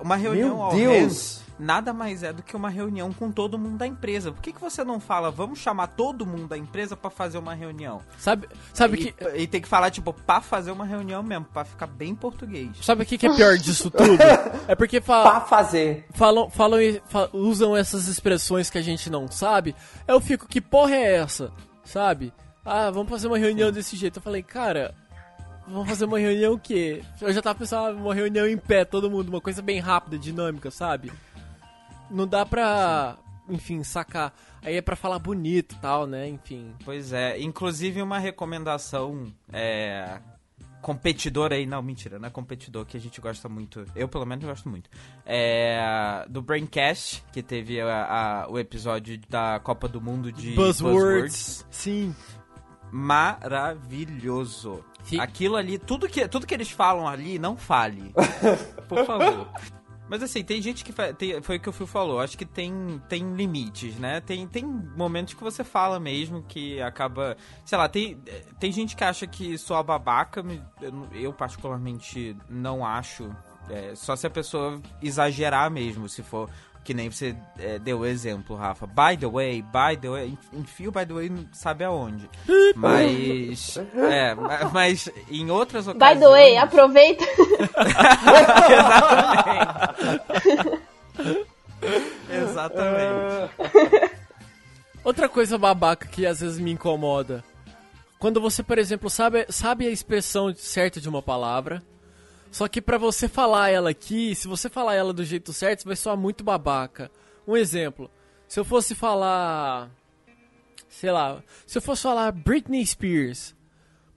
Uma reunião Meu all Deus! nada mais é do que uma reunião com todo mundo da empresa. Por que, que você não fala, vamos chamar todo mundo da empresa pra fazer uma reunião? Sabe, sabe e, que. e tem que falar, tipo, pra fazer uma reunião mesmo, pra ficar bem português. Sabe o que, que é pior disso tudo? É porque Pra fala, fazer. falam, falam, e- fa- usam essas expressões que a gente não sabe. Eu fico, que porra é essa? Sabe? Ah, vamos fazer uma reunião desse jeito. Eu falei, cara, vamos fazer uma reunião o quê? Eu já tava pensando, ah, uma reunião em pé, todo mundo, uma coisa bem rápida, dinâmica, sabe? Não dá pra, enfim, sacar. Aí é pra falar bonito e tal, né? Enfim. Pois é, inclusive uma recomendação é, competidor aí, não, mentira, não é competidor, que a gente gosta muito, eu pelo menos gosto muito, é do Braincast, que teve a- a- o episódio da Copa do Mundo de Buzzwords. Sim. Maravilhoso. Fi- Aquilo ali, tudo que, tudo que eles falam ali, não fale. Por favor. Mas assim, tem gente que. tem- foi o que o Phil falou. Acho que tem, tem limites, né? Tem, tem momentos que você fala mesmo que acaba. Sei lá, tem, tem gente que acha que soa babaca. me- Eu, não- eu particularmente, não acho. É, só se a pessoa exagerar mesmo. Se for Que nem você é, deu o exemplo, Rafa. By the way, by the way. Enfia o by the way não sabe aonde. Mas. é, ma- mas em outras By ocasiões. the way, aproveita. Exatamente. Outra coisa babaca que às vezes me incomoda. Quando você, por exemplo, sabe, sabe a expressão certa de uma palavra, só que pra você falar ela aqui, se você falar ela do jeito certo, você vai soar muito babaca. Um exemplo, se eu fosse falar, sei lá, se eu fosse falar Britney Spears,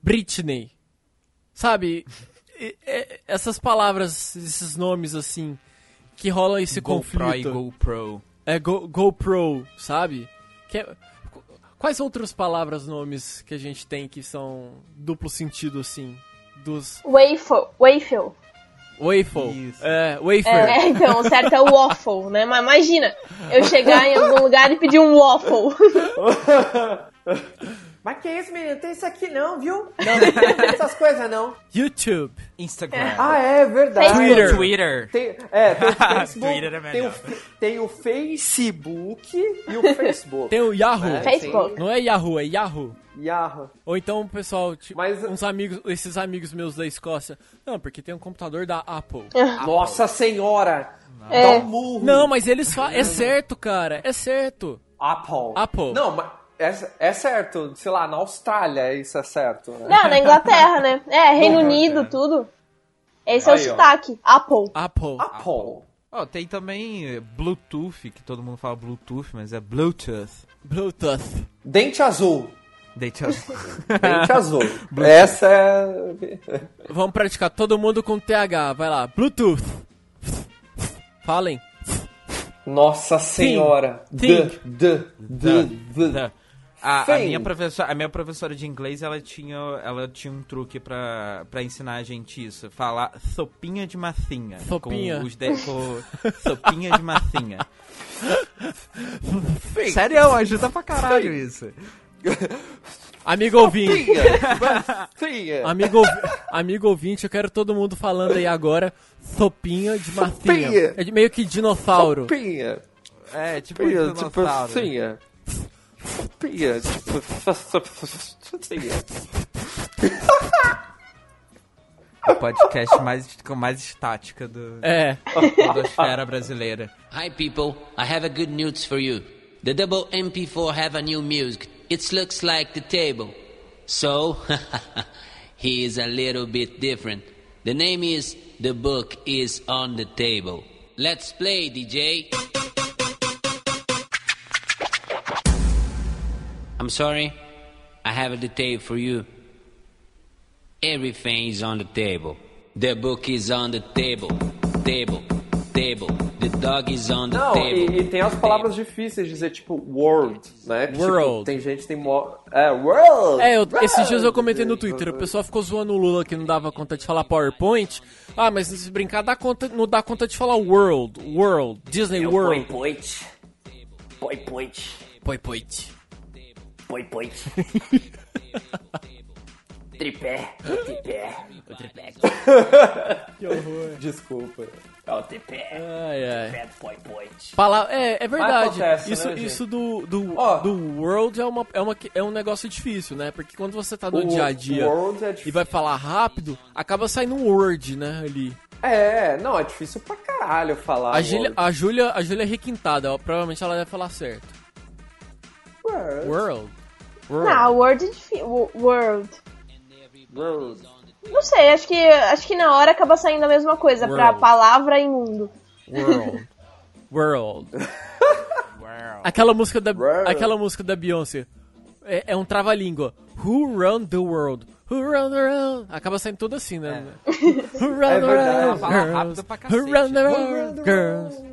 Britney, sabe? E- e- essas palavras, esses nomes assim, que rola esse GoPro e conflito. GoPro. É Go, GoPro, sabe? É- qu- quais outras palavras, nomes que a gente tem que são duplo sentido assim? Dos Waffle. Waffle. waffle. Isso. É, wafer. É, então, o certo é o waffle, né? Mas imagina, eu chegar em algum lugar e pedir um waffle. Mas que isso, menino? Tem isso aqui não, viu? Não, não tem essas coisas não. YouTube. Instagram. Ah, é verdade. Twitter. Twitter. Tem, é, tem o Facebook, Twitter é tem, o, tem o Facebook e o Facebook. Tem o Yahoo. É, Facebook. Não é Yahoo, é Yahoo. Yahoo. Ou então pessoal, tipo, Mas- uns amigos, esses amigos meus da Escócia. Não, porque tem um computador da Apple. Nossa senhora! É. Dá um murro. Não, mas eles falam. É certo, cara. É certo. Apple. Apple. Não, mas é, é certo. Sei lá, na Austrália isso é certo. Né? Não, na Inglaterra, né? É, Reino Não, Unido, é. tudo. Esse é o Aí, ó. sotaque. Apple. Apple. Apple. Ó, tem também eh, Bluetooth, que todo mundo fala Bluetooth, mas é Bluetooth. Bluetooth. Dente azul. Dente Dente azul. Essa é. Vamos praticar todo mundo com TH. Vai lá. Bluetooth. Falem. Nossa senhora. Think. D, D, D, D. A, a minha professora, a minha professora de inglês, ela tinha, ela tinha um truque pra, pra ensinar a gente isso. Falar sopinha de massinha. Sopinha. Com os de, com sopinha de massinha. Sério, ajuda pra caralho isso. Amigo ouvinte. Finha. Amigo, amigo ouvinte, eu quero todo mundo falando aí agora. Sopinha de massinha. Sopinha. É de meio que dinossauro. Finha. É, tipo Finha, um tipo, dinossauro. finha. Finha, tipo. Finha. O podcast mais, com mais estática do, É. da podosfera brasileira. Hi people, I have a good news for you. The double MP4 have a new music. It looks like the table. So, he is a little bit different. The name is The Book is on the Table. Let's play, DJ. I'm sorry, I have the tape for you. Everything is on the table. The book is on the table. Table. Table. The dog is on the Não, table. e, e tem as palavras difíceis de dizer, tipo, world, né? Que, World. Tipo, tem gente que tem. Mo... É, world! É, eu- esses world. dias eu comentei no Twitter, o pessoal ficou zoando o Lula que não dava conta de falar PowerPoint. Ah, mas se brincar, dá conta, não dá conta de falar World, World, Disney World. Point. Point point. Poi, Point point. Tripé. Tripé. O tripé. Desculpa. É o tripé. Ai, ai. Tripé do point. Pala é, é verdade. acontece, isso né, gente? isso do, do, Ó. do World é, uma, é, uma, é um negócio difícil, né? Porque quando você tá no O dia a dia World é e vai falar rápido, acaba saindo um Word, né? Ali. É, não, é difícil pra caralho falar. A Júlia, a Júlia, a Júlia é requintada, ó, provavelmente ela deve falar certo. World. World. World. Não, word é difícil. World. Não sei, acho que, acho que na hora acaba saindo a mesma coisa pra World. palavra e mundo. World. World. Aquela música da World. aquela música da Beyoncé é, é um trava-língua. Who run the world? Who run the world? Acaba saindo tudo assim, né? Who run É the world? Girls? pra Who run the world? Girls.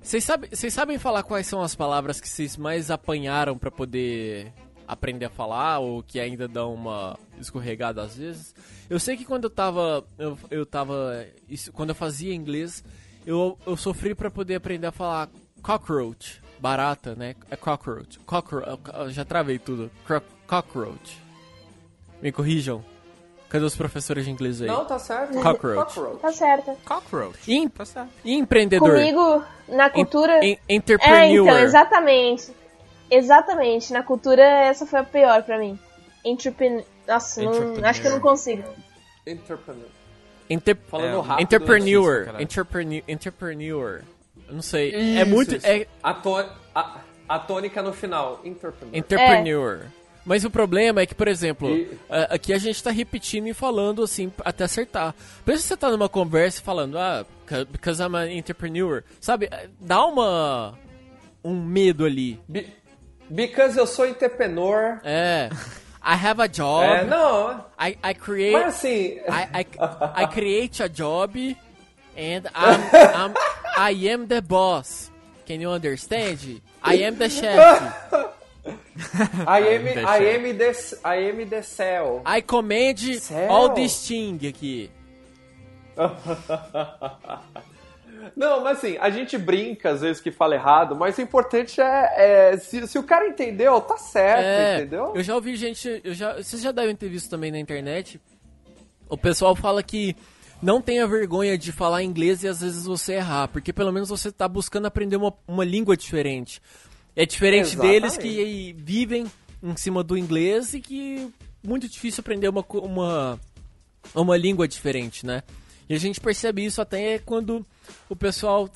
Vocês sabem, vocês sabem falar quais são as palavras que vocês mais apanharam pra poder aprender a falar ou que ainda dão uma escorregada às vezes? Eu sei que quando eu tava eu, eu tava isso, quando eu fazia inglês, eu, eu sofri pra poder aprender a falar cockroach, barata, né? É cockroach. Cockroach, já travei tudo. Cro- Cockroach. Me corrijam. Cadê os professores de inglês aí? Não, tá certo. Cockroach. Tá certo. Cockroach. Em- Tá certo. e empreendedor? Comigo, na cultura. Em- É, entrepreneur. então, exatamente. Exatamente. Na cultura, essa foi a pior pra mim. Entrepreneur. Nossa, não- Entrepreneur. acho que eu não consigo. Entrepreneur. Enter- Falando É, rápido. entrepreneur. Entrepreneur. Entrepreneur. Eu não sei. é Isso, muito. isso. É A, to- a- a tônica no final. Entrepreneur. entrepreneur. Mas o problema é que, por exemplo, E- a- aqui a gente tá repetindo e falando assim até acertar. Pensa se você tá numa conversa falando, ah, ca- because I'm an entrepreneur. Sabe? Dá uma. um medo ali. Be- because eu sou entrepreneur. É. I have a job. É, não. I, I create. Mas assim. I, I, I create a job and I'm, I'm, I am the boss. Can you understand? I am the chef. I am, I eu- am the, I am the cell. I command Céu. all this thing aqui. Não, mas assim, a gente brinca às vezes que fala errado, mas o importante é, é se, se o cara entendeu, tá certo, É, entendeu? eu já ouvi gente, eu já, vocês já devem ter visto também na internet. O pessoal fala que não tenha vergonha de falar inglês e às vezes você errar, porque pelo menos você tá buscando aprender uma, uma língua diferente. É diferente Exatamente. deles que vivem em cima do inglês e que é muito difícil aprender uma, uma, uma língua diferente, né? E a gente percebe isso até quando o pessoal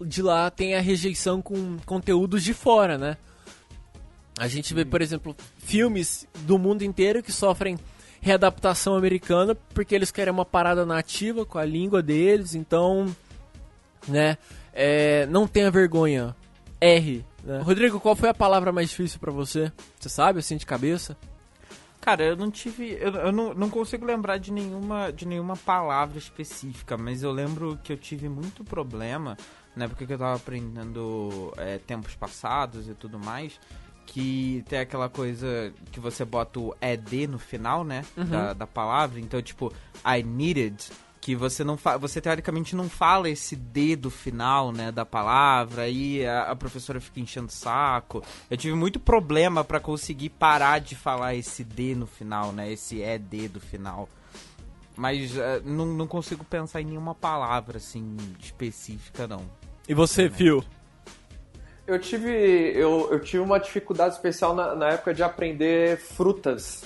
de lá tem a rejeição com conteúdos de fora, né? A gente vê, por exemplo, filmes do mundo inteiro que sofrem readaptação americana porque eles querem uma parada nativa com a língua deles, então, né, é, não tenha vergonha. R. Né? Rodrigo, qual foi a palavra mais difícil pra você? Você sabe, assim, de cabeça? Cara, eu não tive. Eu, eu não, não consigo lembrar de nenhuma, de nenhuma palavra específica, mas eu lembro que eu tive muito problema na época que eu tava aprendendo é, tempos passados e tudo mais. Que tem aquela coisa que você bota o ED no final, né? Da, da palavra. Então, tipo, I needed. Que você não fa você teoricamente não fala esse D do final, né, da palavra, aí a, a professora fica enchendo o saco. Eu tive muito problema pra conseguir parar de falar esse D no final, né, esse ED do final. Mas eh, não, não consigo pensar em nenhuma palavra, assim, específica, não. E você, Phil? Eu tive, eu, eu tive uma dificuldade especial na, na época de aprender frutas.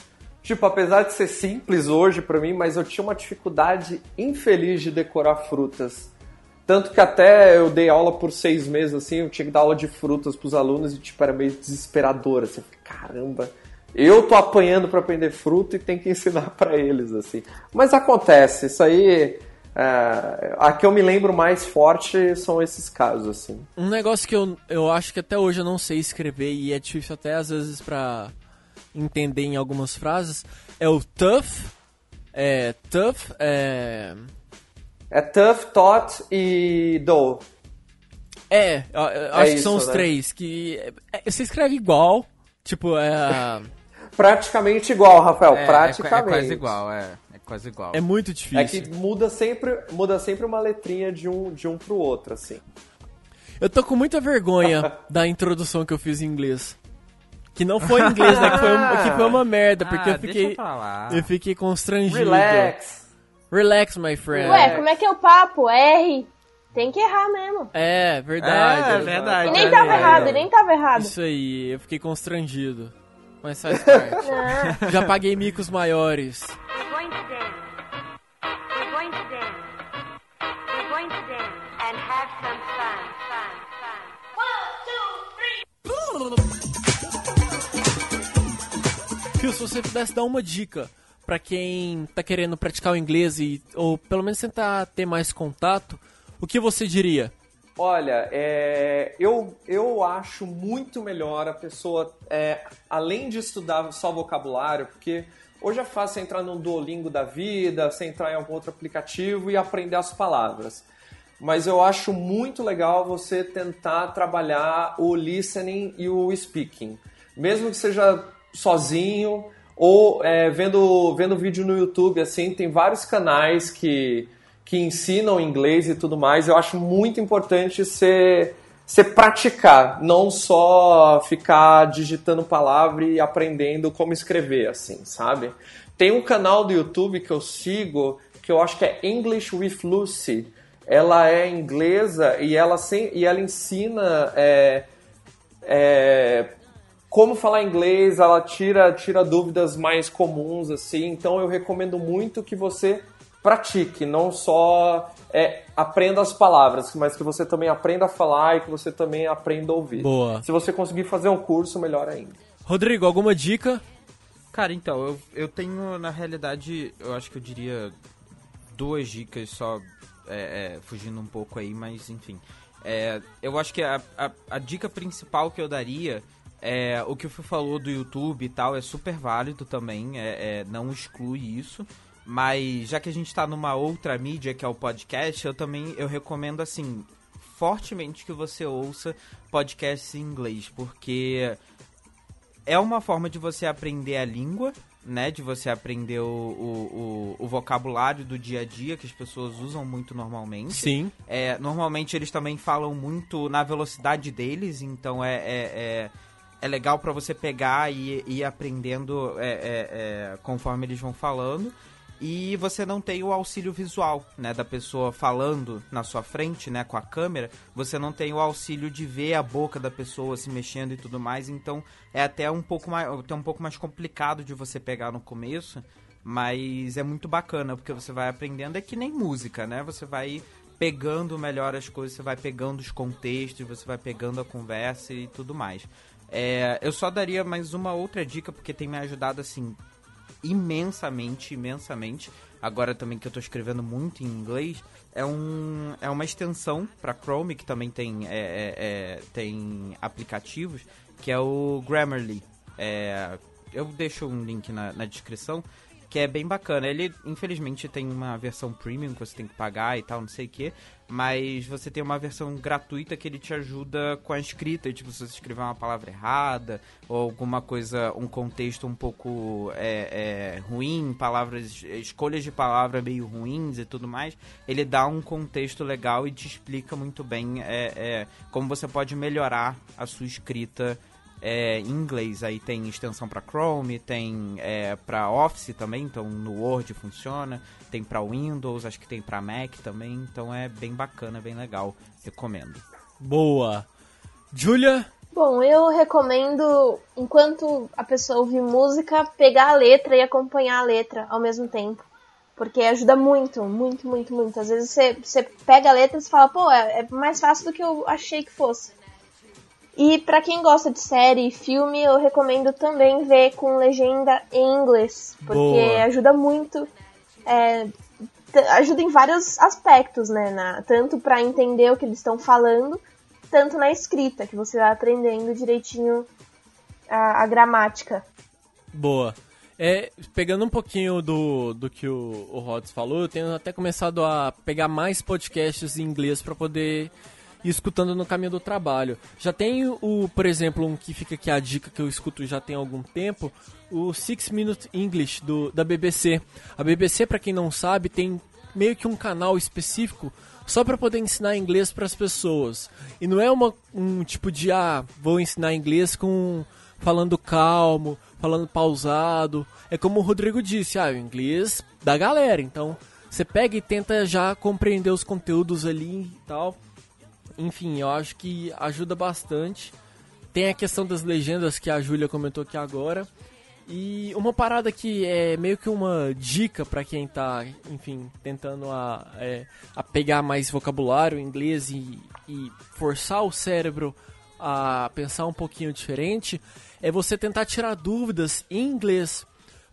Tipo, apesar de ser simples hoje pra mim, mas eu tinha uma dificuldade infeliz de decorar frutas. Tanto que até eu dei aula por seis meses, assim, eu tinha que dar aula de frutas pros alunos e, tipo, era meio desesperador, assim. Caramba, eu tô apanhando pra aprender fruta e tem que ensinar pra eles, assim. Mas acontece, isso aí... É, a que eu me lembro mais forte são esses casos, assim. Um negócio que eu, eu acho que até hoje eu não sei escrever e é difícil até às vezes pra entender em algumas frases é o tough. É. Tough. É. É tough, thought e do. É, eu, eu acho que são isso, os né? três. Que. é, você escreve igual. Tipo, é. Praticamente igual, Rafael. É, é, praticamente. é quase igual, é. É quase igual. É muito É difícil. que muda sempre, muda sempre uma letrinha de um, de um pro outro, assim. Eu tô com muita vergonha da introdução que eu fiz em inglês. Que não foi em inglês, né? Que foi, um- que foi uma merda, porque Ah, eu fiquei. lá. Eu fiquei constrangido. Relax. Relax, my friend. Ué, como é que é o papo? R. Tem que errar mesmo. É, verdade. É, verdade. E nem é tava verdade. errado, e nem tava errado. Isso aí, eu fiquei constrangido. Mas faz parte. Ah, Já paguei micos maiores. Se você pudesse dar uma dica pra quem tá querendo praticar o inglês e, ou pelo menos tentar ter mais contato, o que você diria? Olha, é, eu, eu acho muito melhor a pessoa, é, além de estudar só vocabulário, porque hoje é fácil você entrar num Duolingo da vida, você entrar em algum outro aplicativo e aprender as palavras. Mas eu acho muito legal você tentar trabalhar o listening e o speaking. Mesmo que seja sozinho ou é, vendo, vendo vídeo no YouTube, assim, tem vários canais que, que ensinam inglês e tudo mais. Eu acho muito importante você, você praticar, não só ficar digitando palavra e aprendendo como escrever, assim, sabe? Tem um canal do YouTube que eu sigo que eu acho que é English with Lucy. Ela é inglesa e ela, sem, e ela ensina é, é, como falar inglês, ela tira, tira dúvidas mais comuns, assim. Então eu recomendo muito que você pratique, não só é, aprenda as palavras, mas que você também aprenda a falar e que você também aprenda a ouvir. Boa. Se você conseguir fazer um curso, melhor ainda. Rodrigo, alguma dica? Cara, então, eu, eu tenho, na realidade, eu acho que eu diria duas dicas só, é, é, fugindo um pouco aí, mas enfim. É, eu acho que a, a, a dica principal que eu daria é o que o Fio falou do YouTube e tal, é super válido também, é, é, não exclui isso. Mas já que a gente tá numa outra mídia que é o podcast, eu também eu recomendo assim fortemente que você ouça podcasts em inglês, porque é uma forma de você aprender a língua, né? De você aprender o, o, o, o vocabulário do dia a dia que as pessoas usam muito normalmente. Sim. É, normalmente eles também falam muito na velocidade deles, então é, é, é, é legal para você pegar e ir aprendendo é, é, é, conforme eles vão falando. E você não tem o auxílio visual, né, da pessoa falando na sua frente, né, com a câmera. Você não tem o auxílio de ver a boca da pessoa se mexendo e tudo mais. Então é até um pouco mais, até um pouco mais complicado de você pegar no começo, mas é muito bacana porque você vai aprendendo é que nem música, né? Você vai pegando melhor as coisas, você vai pegando os contextos, você vai pegando a conversa e tudo mais. É, eu só daria mais uma outra dica porque tem me ajudado assim imensamente, imensamente. Agora também que eu tô escrevendo muito em inglês, é, um, é uma extensão para Chrome, que também tem, é, é, é, tem aplicativos, que é o Grammarly. É, eu deixo um link na, na descrição, que é bem bacana. Ele, infelizmente, tem uma versão premium que você tem que pagar e tal, não sei o que, mas você tem uma versão gratuita que ele te ajuda com a escrita, tipo, se você escrever uma palavra errada, ou alguma coisa, um contexto um pouco é, é, ruim, palavras, escolhas de palavra meio ruins e tudo mais, ele dá um contexto legal e te explica muito bem é, é, como você pode melhorar a sua escrita é, em inglês. Aí tem extensão para Chrome, tem é, para Office também, então no Word funciona. Tem para Windows, acho que tem para Mac também. Então é bem bacana, bem legal. Recomendo. Boa. Julia? Bom, eu recomendo, enquanto a pessoa ouvir música, pegar a letra e acompanhar a letra ao mesmo tempo. Porque ajuda muito, muito, muito, muito. Às vezes você, você pega a letra e fala, pô, é, é mais fácil do que eu achei que fosse. E para quem gosta de série e filme, eu recomendo também ver com legenda em inglês, porque Boa. ajuda muito, é, ajuda em vários aspectos, né? na- tanto para entender o que eles estão falando, tanto na escrita, que você vai aprendendo direitinho a, a gramática. Boa. É, pegando um pouquinho do, do que o, o Rods falou, eu tenho até começado a pegar mais podcasts em inglês para poder ir escutando no caminho do trabalho. Já tem o, por exemplo, um que fica aqui a dica que eu escuto já tem algum tempo, o Six Minute English do, da BBC. A BBC, para quem não sabe, tem meio que um canal específico só para poder ensinar inglês para as pessoas. E não é uma, um tipo de ah, vou ensinar inglês com falando calmo, falando pausado. É como o Rodrigo disse, ah, o inglês da galera. Então, você pega e tenta já compreender os conteúdos ali e tal. Enfim, eu acho que ajuda bastante. Tem a questão das legendas que a Júlia comentou aqui agora. E uma parada que é meio que uma dica para quem tá, enfim, tentando a, é, a pegar mais vocabulário em inglês e, e forçar o cérebro a pensar um pouquinho diferente, é você tentar tirar dúvidas em inglês.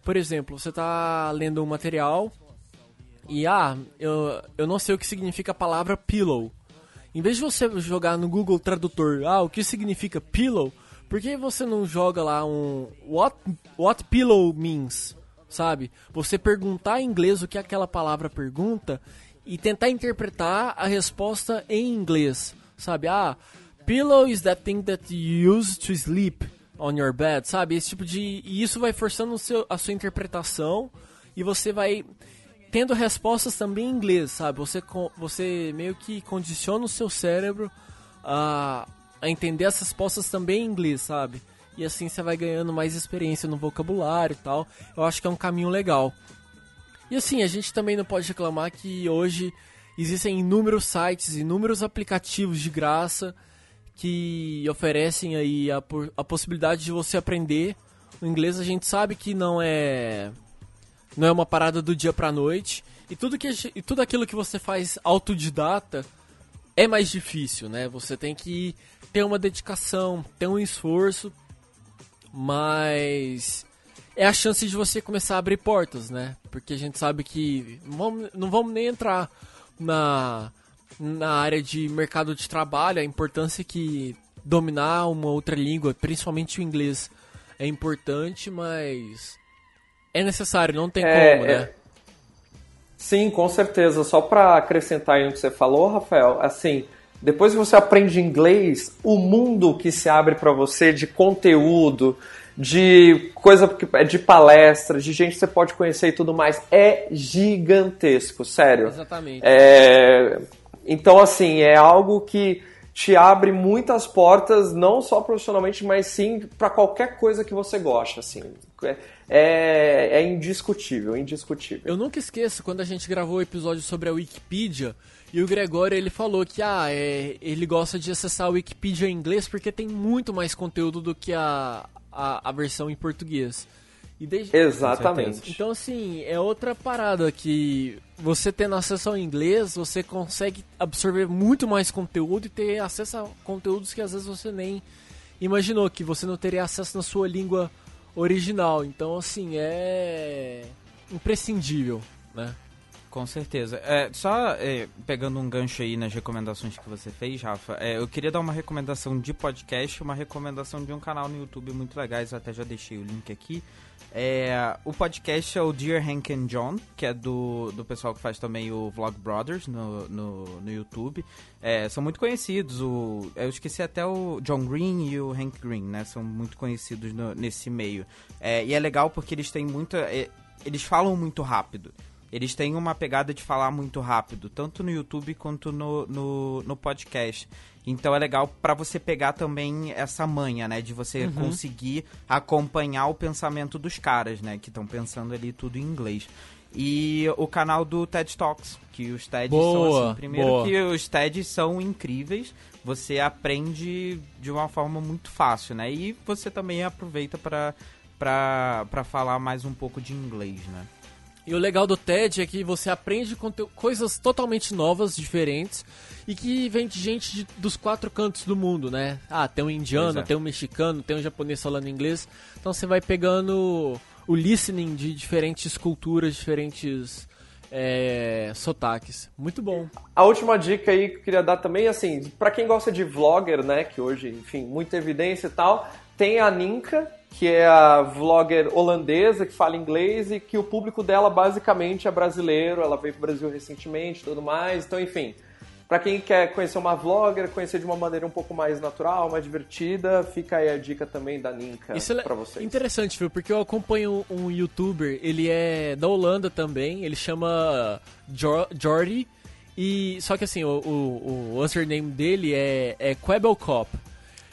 Por exemplo, você tá lendo um material e, ah, eu, eu não sei o que significa a palavra pillow. Em vez de você jogar no Google Tradutor, ah, o que significa pillow, por que você não joga lá um what, what pillow means, sabe? Você perguntar em inglês o que aquela palavra pergunta e tentar interpretar a resposta em inglês, sabe? Ah, pillow is that thing that you use to sleep on your bed, sabe? Esse tipo de e isso vai forçando seu, a sua interpretação e você vai tendo respostas também em inglês, sabe? Você, você meio que condiciona o seu cérebro a, a entender as respostas também em inglês, sabe? e assim você vai ganhando mais experiência no vocabulário e tal. Eu acho que é um caminho legal. E assim, a gente também não pode reclamar que hoje existem inúmeros sites, inúmeros aplicativos de graça que oferecem aí a, a possibilidade de você aprender o inglês. A gente sabe que não é não é uma parada do dia pra noite e tudo que e tudo aquilo que você faz autodidata é mais difícil, né? Você tem que ter uma dedicação, ter um esforço, mas é a chance de você começar a abrir portas, né? Porque a gente sabe que não vamos, não vamos nem entrar na, na área de mercado de trabalho, a importância que dominar uma outra língua, principalmente o inglês, é importante, mas é necessário, não tem É, como, né? é. Sim, com certeza. Só para acrescentar aí no que você falou, Rafael, assim, depois que você aprende inglês, o mundo que se abre para você de conteúdo, de coisa que- de palestras, de gente que você pode conhecer e tudo mais, é gigantesco, sério. Exatamente. É, então, assim, é algo que te abre muitas portas, não só profissionalmente, mas sim para qualquer coisa que você gosta, assim. É, é, é indiscutível, indiscutível. Eu nunca esqueço quando a gente gravou o episódio sobre a Wikipedia e o Gregório ele falou que ah, é, ele gosta de acessar a Wikipedia em inglês porque tem muito mais conteúdo do que a, a, a versão em português. E desde... Exatamente. Então, assim, é outra parada que você tendo acesso ao inglês, você consegue absorver muito mais conteúdo e ter acesso a conteúdos que às vezes você nem imaginou que você não teria acesso na sua língua original. Então, assim, é imprescindível, né? Com certeza. É, só é, pegando um gancho aí nas recomendações que você fez, Rafa, é, eu queria dar uma recomendação de podcast, uma recomendação de um canal no YouTube muito legais, até já deixei o link aqui. É, o podcast é o Dear Hank and John, que é do, do pessoal que faz também o Vlog Brothers no, no, no YouTube. É, são muito conhecidos, o, eu esqueci até o John Green e o Hank Green, né? São muito conhecidos no- nesse meio. É, e é legal porque eles têm muita. é, eles falam muito rápido. Eles têm uma pegada de falar muito rápido, tanto no YouTube quanto no, no, no podcast. Então é legal pra você pegar também essa manha, né? De você conseguir acompanhar o pensamento dos caras, né? Que estão pensando ali tudo em inglês. E o canal do TED Talks, que os TEDs são Boa, assim. Primeiro boa. que os TEDs são incríveis, você aprende de uma forma muito fácil, né? E você também aproveita pra, pra falar mais um pouco de inglês, né? E o legal do TED é que você aprende coisas totalmente novas, diferentes, e que vem de gente de- dos quatro cantos do mundo, né? Ah, tem um indiano, é. tem um mexicano, tem um japonês falando inglês. Então você vai pegando o listening de diferentes culturas, diferentes é, sotaques. Muito bom. A última dica aí que eu queria dar também, assim, pra quem gosta de vlogger, né, que hoje, enfim, muita evidência e tal, tem a Ninka, que é a vlogger holandesa que fala inglês e que o público dela basicamente é brasileiro, ela veio pro Brasil recentemente e tudo mais, então, enfim, pra quem quer conhecer uma vlogger, conhecer de uma maneira um pouco mais natural, mais divertida, fica aí a dica também da Ninka Isso é pra vocês. interessante, viu? Porque eu acompanho um youtuber, ele é da Holanda também, ele chama Jo- Jordi, e só que assim, o, o, o username dele é, é Quebelcop.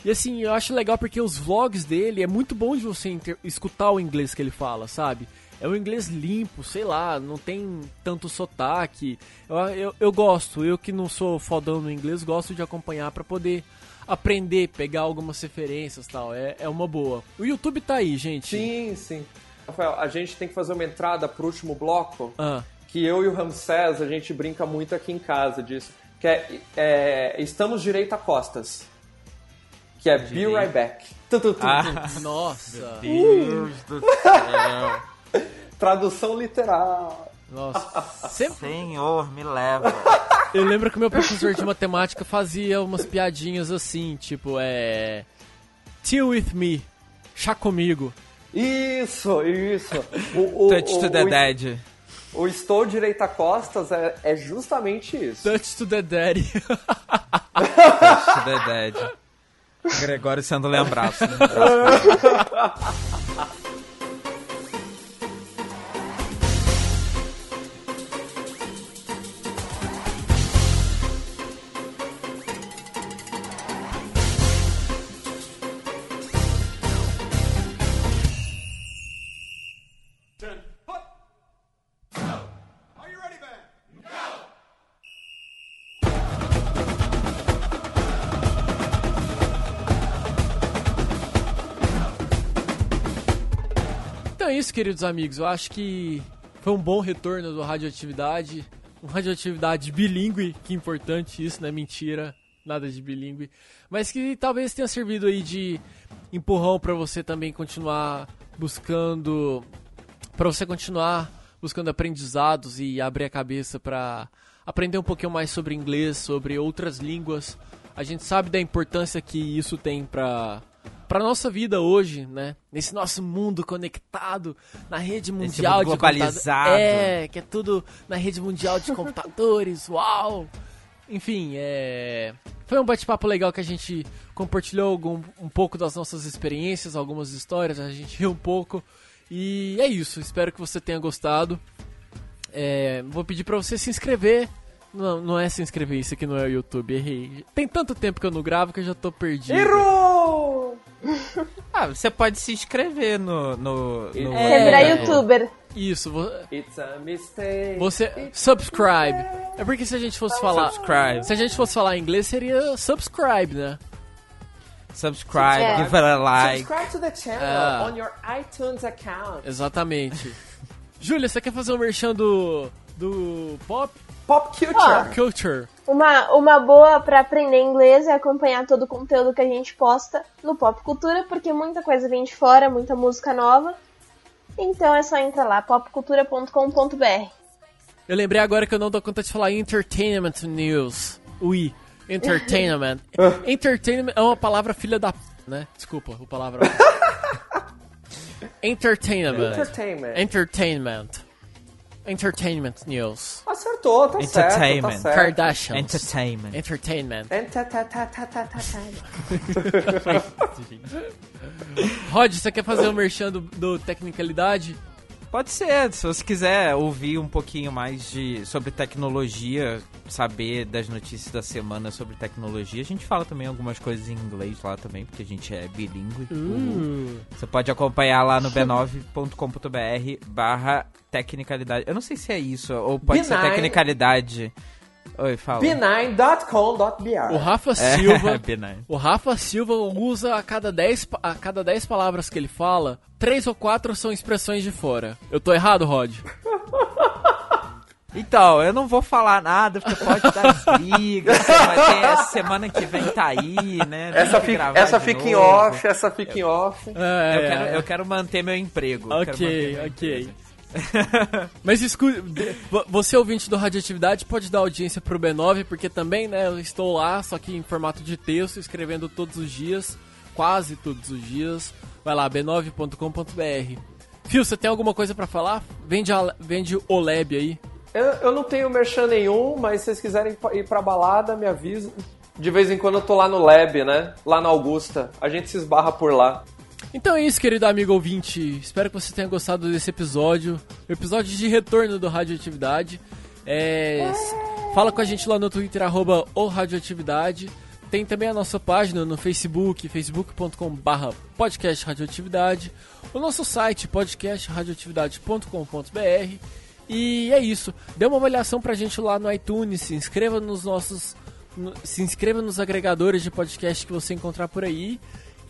E assim, eu acho legal porque os vlogs dele é muito bom de você escutar o inglês que ele fala, sabe? É um inglês limpo, sei lá, não tem tanto sotaque. Eu, eu, eu gosto, eu que não sou fodão no inglês, gosto de acompanhar pra poder aprender, pegar algumas referências e tal. É, é uma boa. O YouTube tá aí, gente. Sim, sim. Rafael, a gente tem que fazer uma entrada pro último bloco. Ah, que eu e o Ramsés, a gente brinca muito aqui em casa disso, que é, é, estamos direito a costas. Que é Be Right Back. Tu, tu, tu, tu. Ah, nossa. Deus do céu. Tradução literal. Nossa. Sempre, Senhor, me leva. eu lembro que o meu professor de matemática fazia umas piadinhas assim, tipo, é. Chill with me. Chá comigo. Isso, isso. O, o, Touch to o, the o, dead. o estou direito a costas é, é justamente isso. Touch to the daddy. Touch to the dead. Gregório sendo lembrado. isso, queridos amigos. Eu acho que foi um bom retorno do Radioatividade. Um Radioatividade bilíngue, que importante isso, não é mentira. Nada de bilíngue. Mas que talvez tenha servido aí de empurrão para você também continuar buscando. para você continuar buscando aprendizados e abrir a cabeça para aprender um pouquinho mais sobre inglês, sobre outras línguas. A gente sabe da importância que isso tem para para nossa vida hoje, né? Nesse nosso mundo conectado na rede mundial mundo de computadores. globalizado. É, que é tudo na rede mundial de computadores. Uau! Enfim, é foi um bate-papo legal que a gente compartilhou algum, um pouco das nossas experiências, algumas histórias, a gente riu um pouco. E é isso, espero que você tenha gostado. É, vou pedir pra você se inscrever. Não, não é se inscrever, isso aqui não é o YouTube, errei. Tem tanto tempo que eu não gravo que eu já tô perdido. Errou! Ah, você pode se inscrever no. no, no Você virar youtuber. Isso, vo- It's a mistake. você. Subscribe. É porque se a gente fosse falar. Subscribe. Se a gente fosse falar inglês, seria subscribe, né? Subscribe, É. give it a like. Subscribe to the channel Ah. on your iTunes account. Exatamente. Júlia, você quer fazer um merchan do. Do pop? Pop culture. Ó. Culture. Uma, uma boa pra aprender inglês é acompanhar todo o conteúdo que a gente posta no Pop Cultura, porque muita coisa vem de fora, muita música nova. Então é só entrar lá, popcultura.com.br. Eu lembrei agora que eu não dou conta de falar Entertainment News. Ui, Entertainment. Entertainment é uma palavra filha da p, né? Desculpa, o palavra. Entertainment. Entertainment. Entertainment. Entertainment News. Acertou, tá certo, tá Entertainment. certo. Kardashians. Entertainment. Entertainment. Entertainment. Rod, você quer fazer o merchan do, do Tecnicalidade? Pode ser, se você quiser ouvir um pouquinho mais de sobre tecnologia, saber das notícias da semana sobre tecnologia, a gente fala também algumas coisas em inglês lá também, porque a gente é bilíngue. Você pode acompanhar lá no b9.com.br barra tecnicalidade. Eu não sei se é isso, ou pode ser B9. tecnicalidade. Oi, fala. O b9.com.br Rafa É, Silva. B9. O Rafa Silva usa a cada 10 pa- a cada 10 palavras que ele fala, três ou quatro são expressões de fora. Eu tô errado, Rod? Então, eu não vou falar nada, porque pode dar briga. Semana que vem tá aí, né? Essa fica, essa fica em novo. off, essa fica em off. É, Eu quero, eu quero manter meu emprego. eu Ok, ok. Mas escute, você ouvinte do Radioatividade pode dar audiência pro B9, porque também, né, eu estou lá, só que em formato de texto, escrevendo todos os dias, quase todos os dias. Vai lá, b9.com.br. Fio, você tem alguma coisa pra falar? Vende, a, vende o Lab aí. Eu, eu não tenho merchan nenhum, mas se vocês quiserem ir pra balada, me avisa. De vez em quando eu tô lá no Lab, né? Lá na Augusta. A gente se esbarra por lá. Então é isso, querido amigo ouvinte. Espero que você tenha gostado desse episódio. Episódio de retorno do Radioatividade. É, Fala com a gente lá no Twitter, arroba Radioatividade. Tem também a nossa página no Facebook, facebook.com.br podcast radioatividade. O nosso site, podcastradioatividade.com.br. E é isso. Dê uma avaliação pra gente lá no iTunes. Se inscreva nos nossos. no- se inscreva nos agregadores de podcast que você encontrar por aí.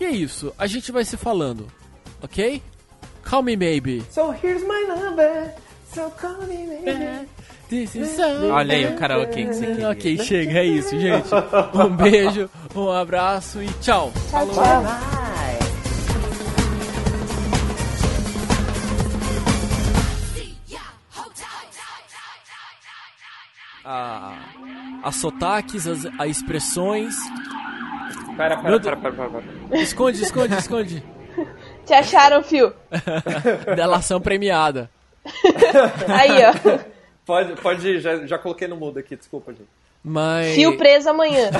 E é isso. A gente vai se falando. Ok? Call me maybe. So here's my number. So call me maybe. This is so Olha aí o karaokê que você queria. Ok, chega, é isso, gente. Um beijo, um abraço e tchau. Falou. Ah, as sotaques, as, as expressões. Pera, Meu pera, Deus. pera, pera, pera, pera. Esconde, esconde, esconde. Te acharam, fio? Delação premiada. Aí, ó. Pode, pode ir, já, já coloquei no mudo aqui, desculpa, gente. Mas. Fio preso amanhã.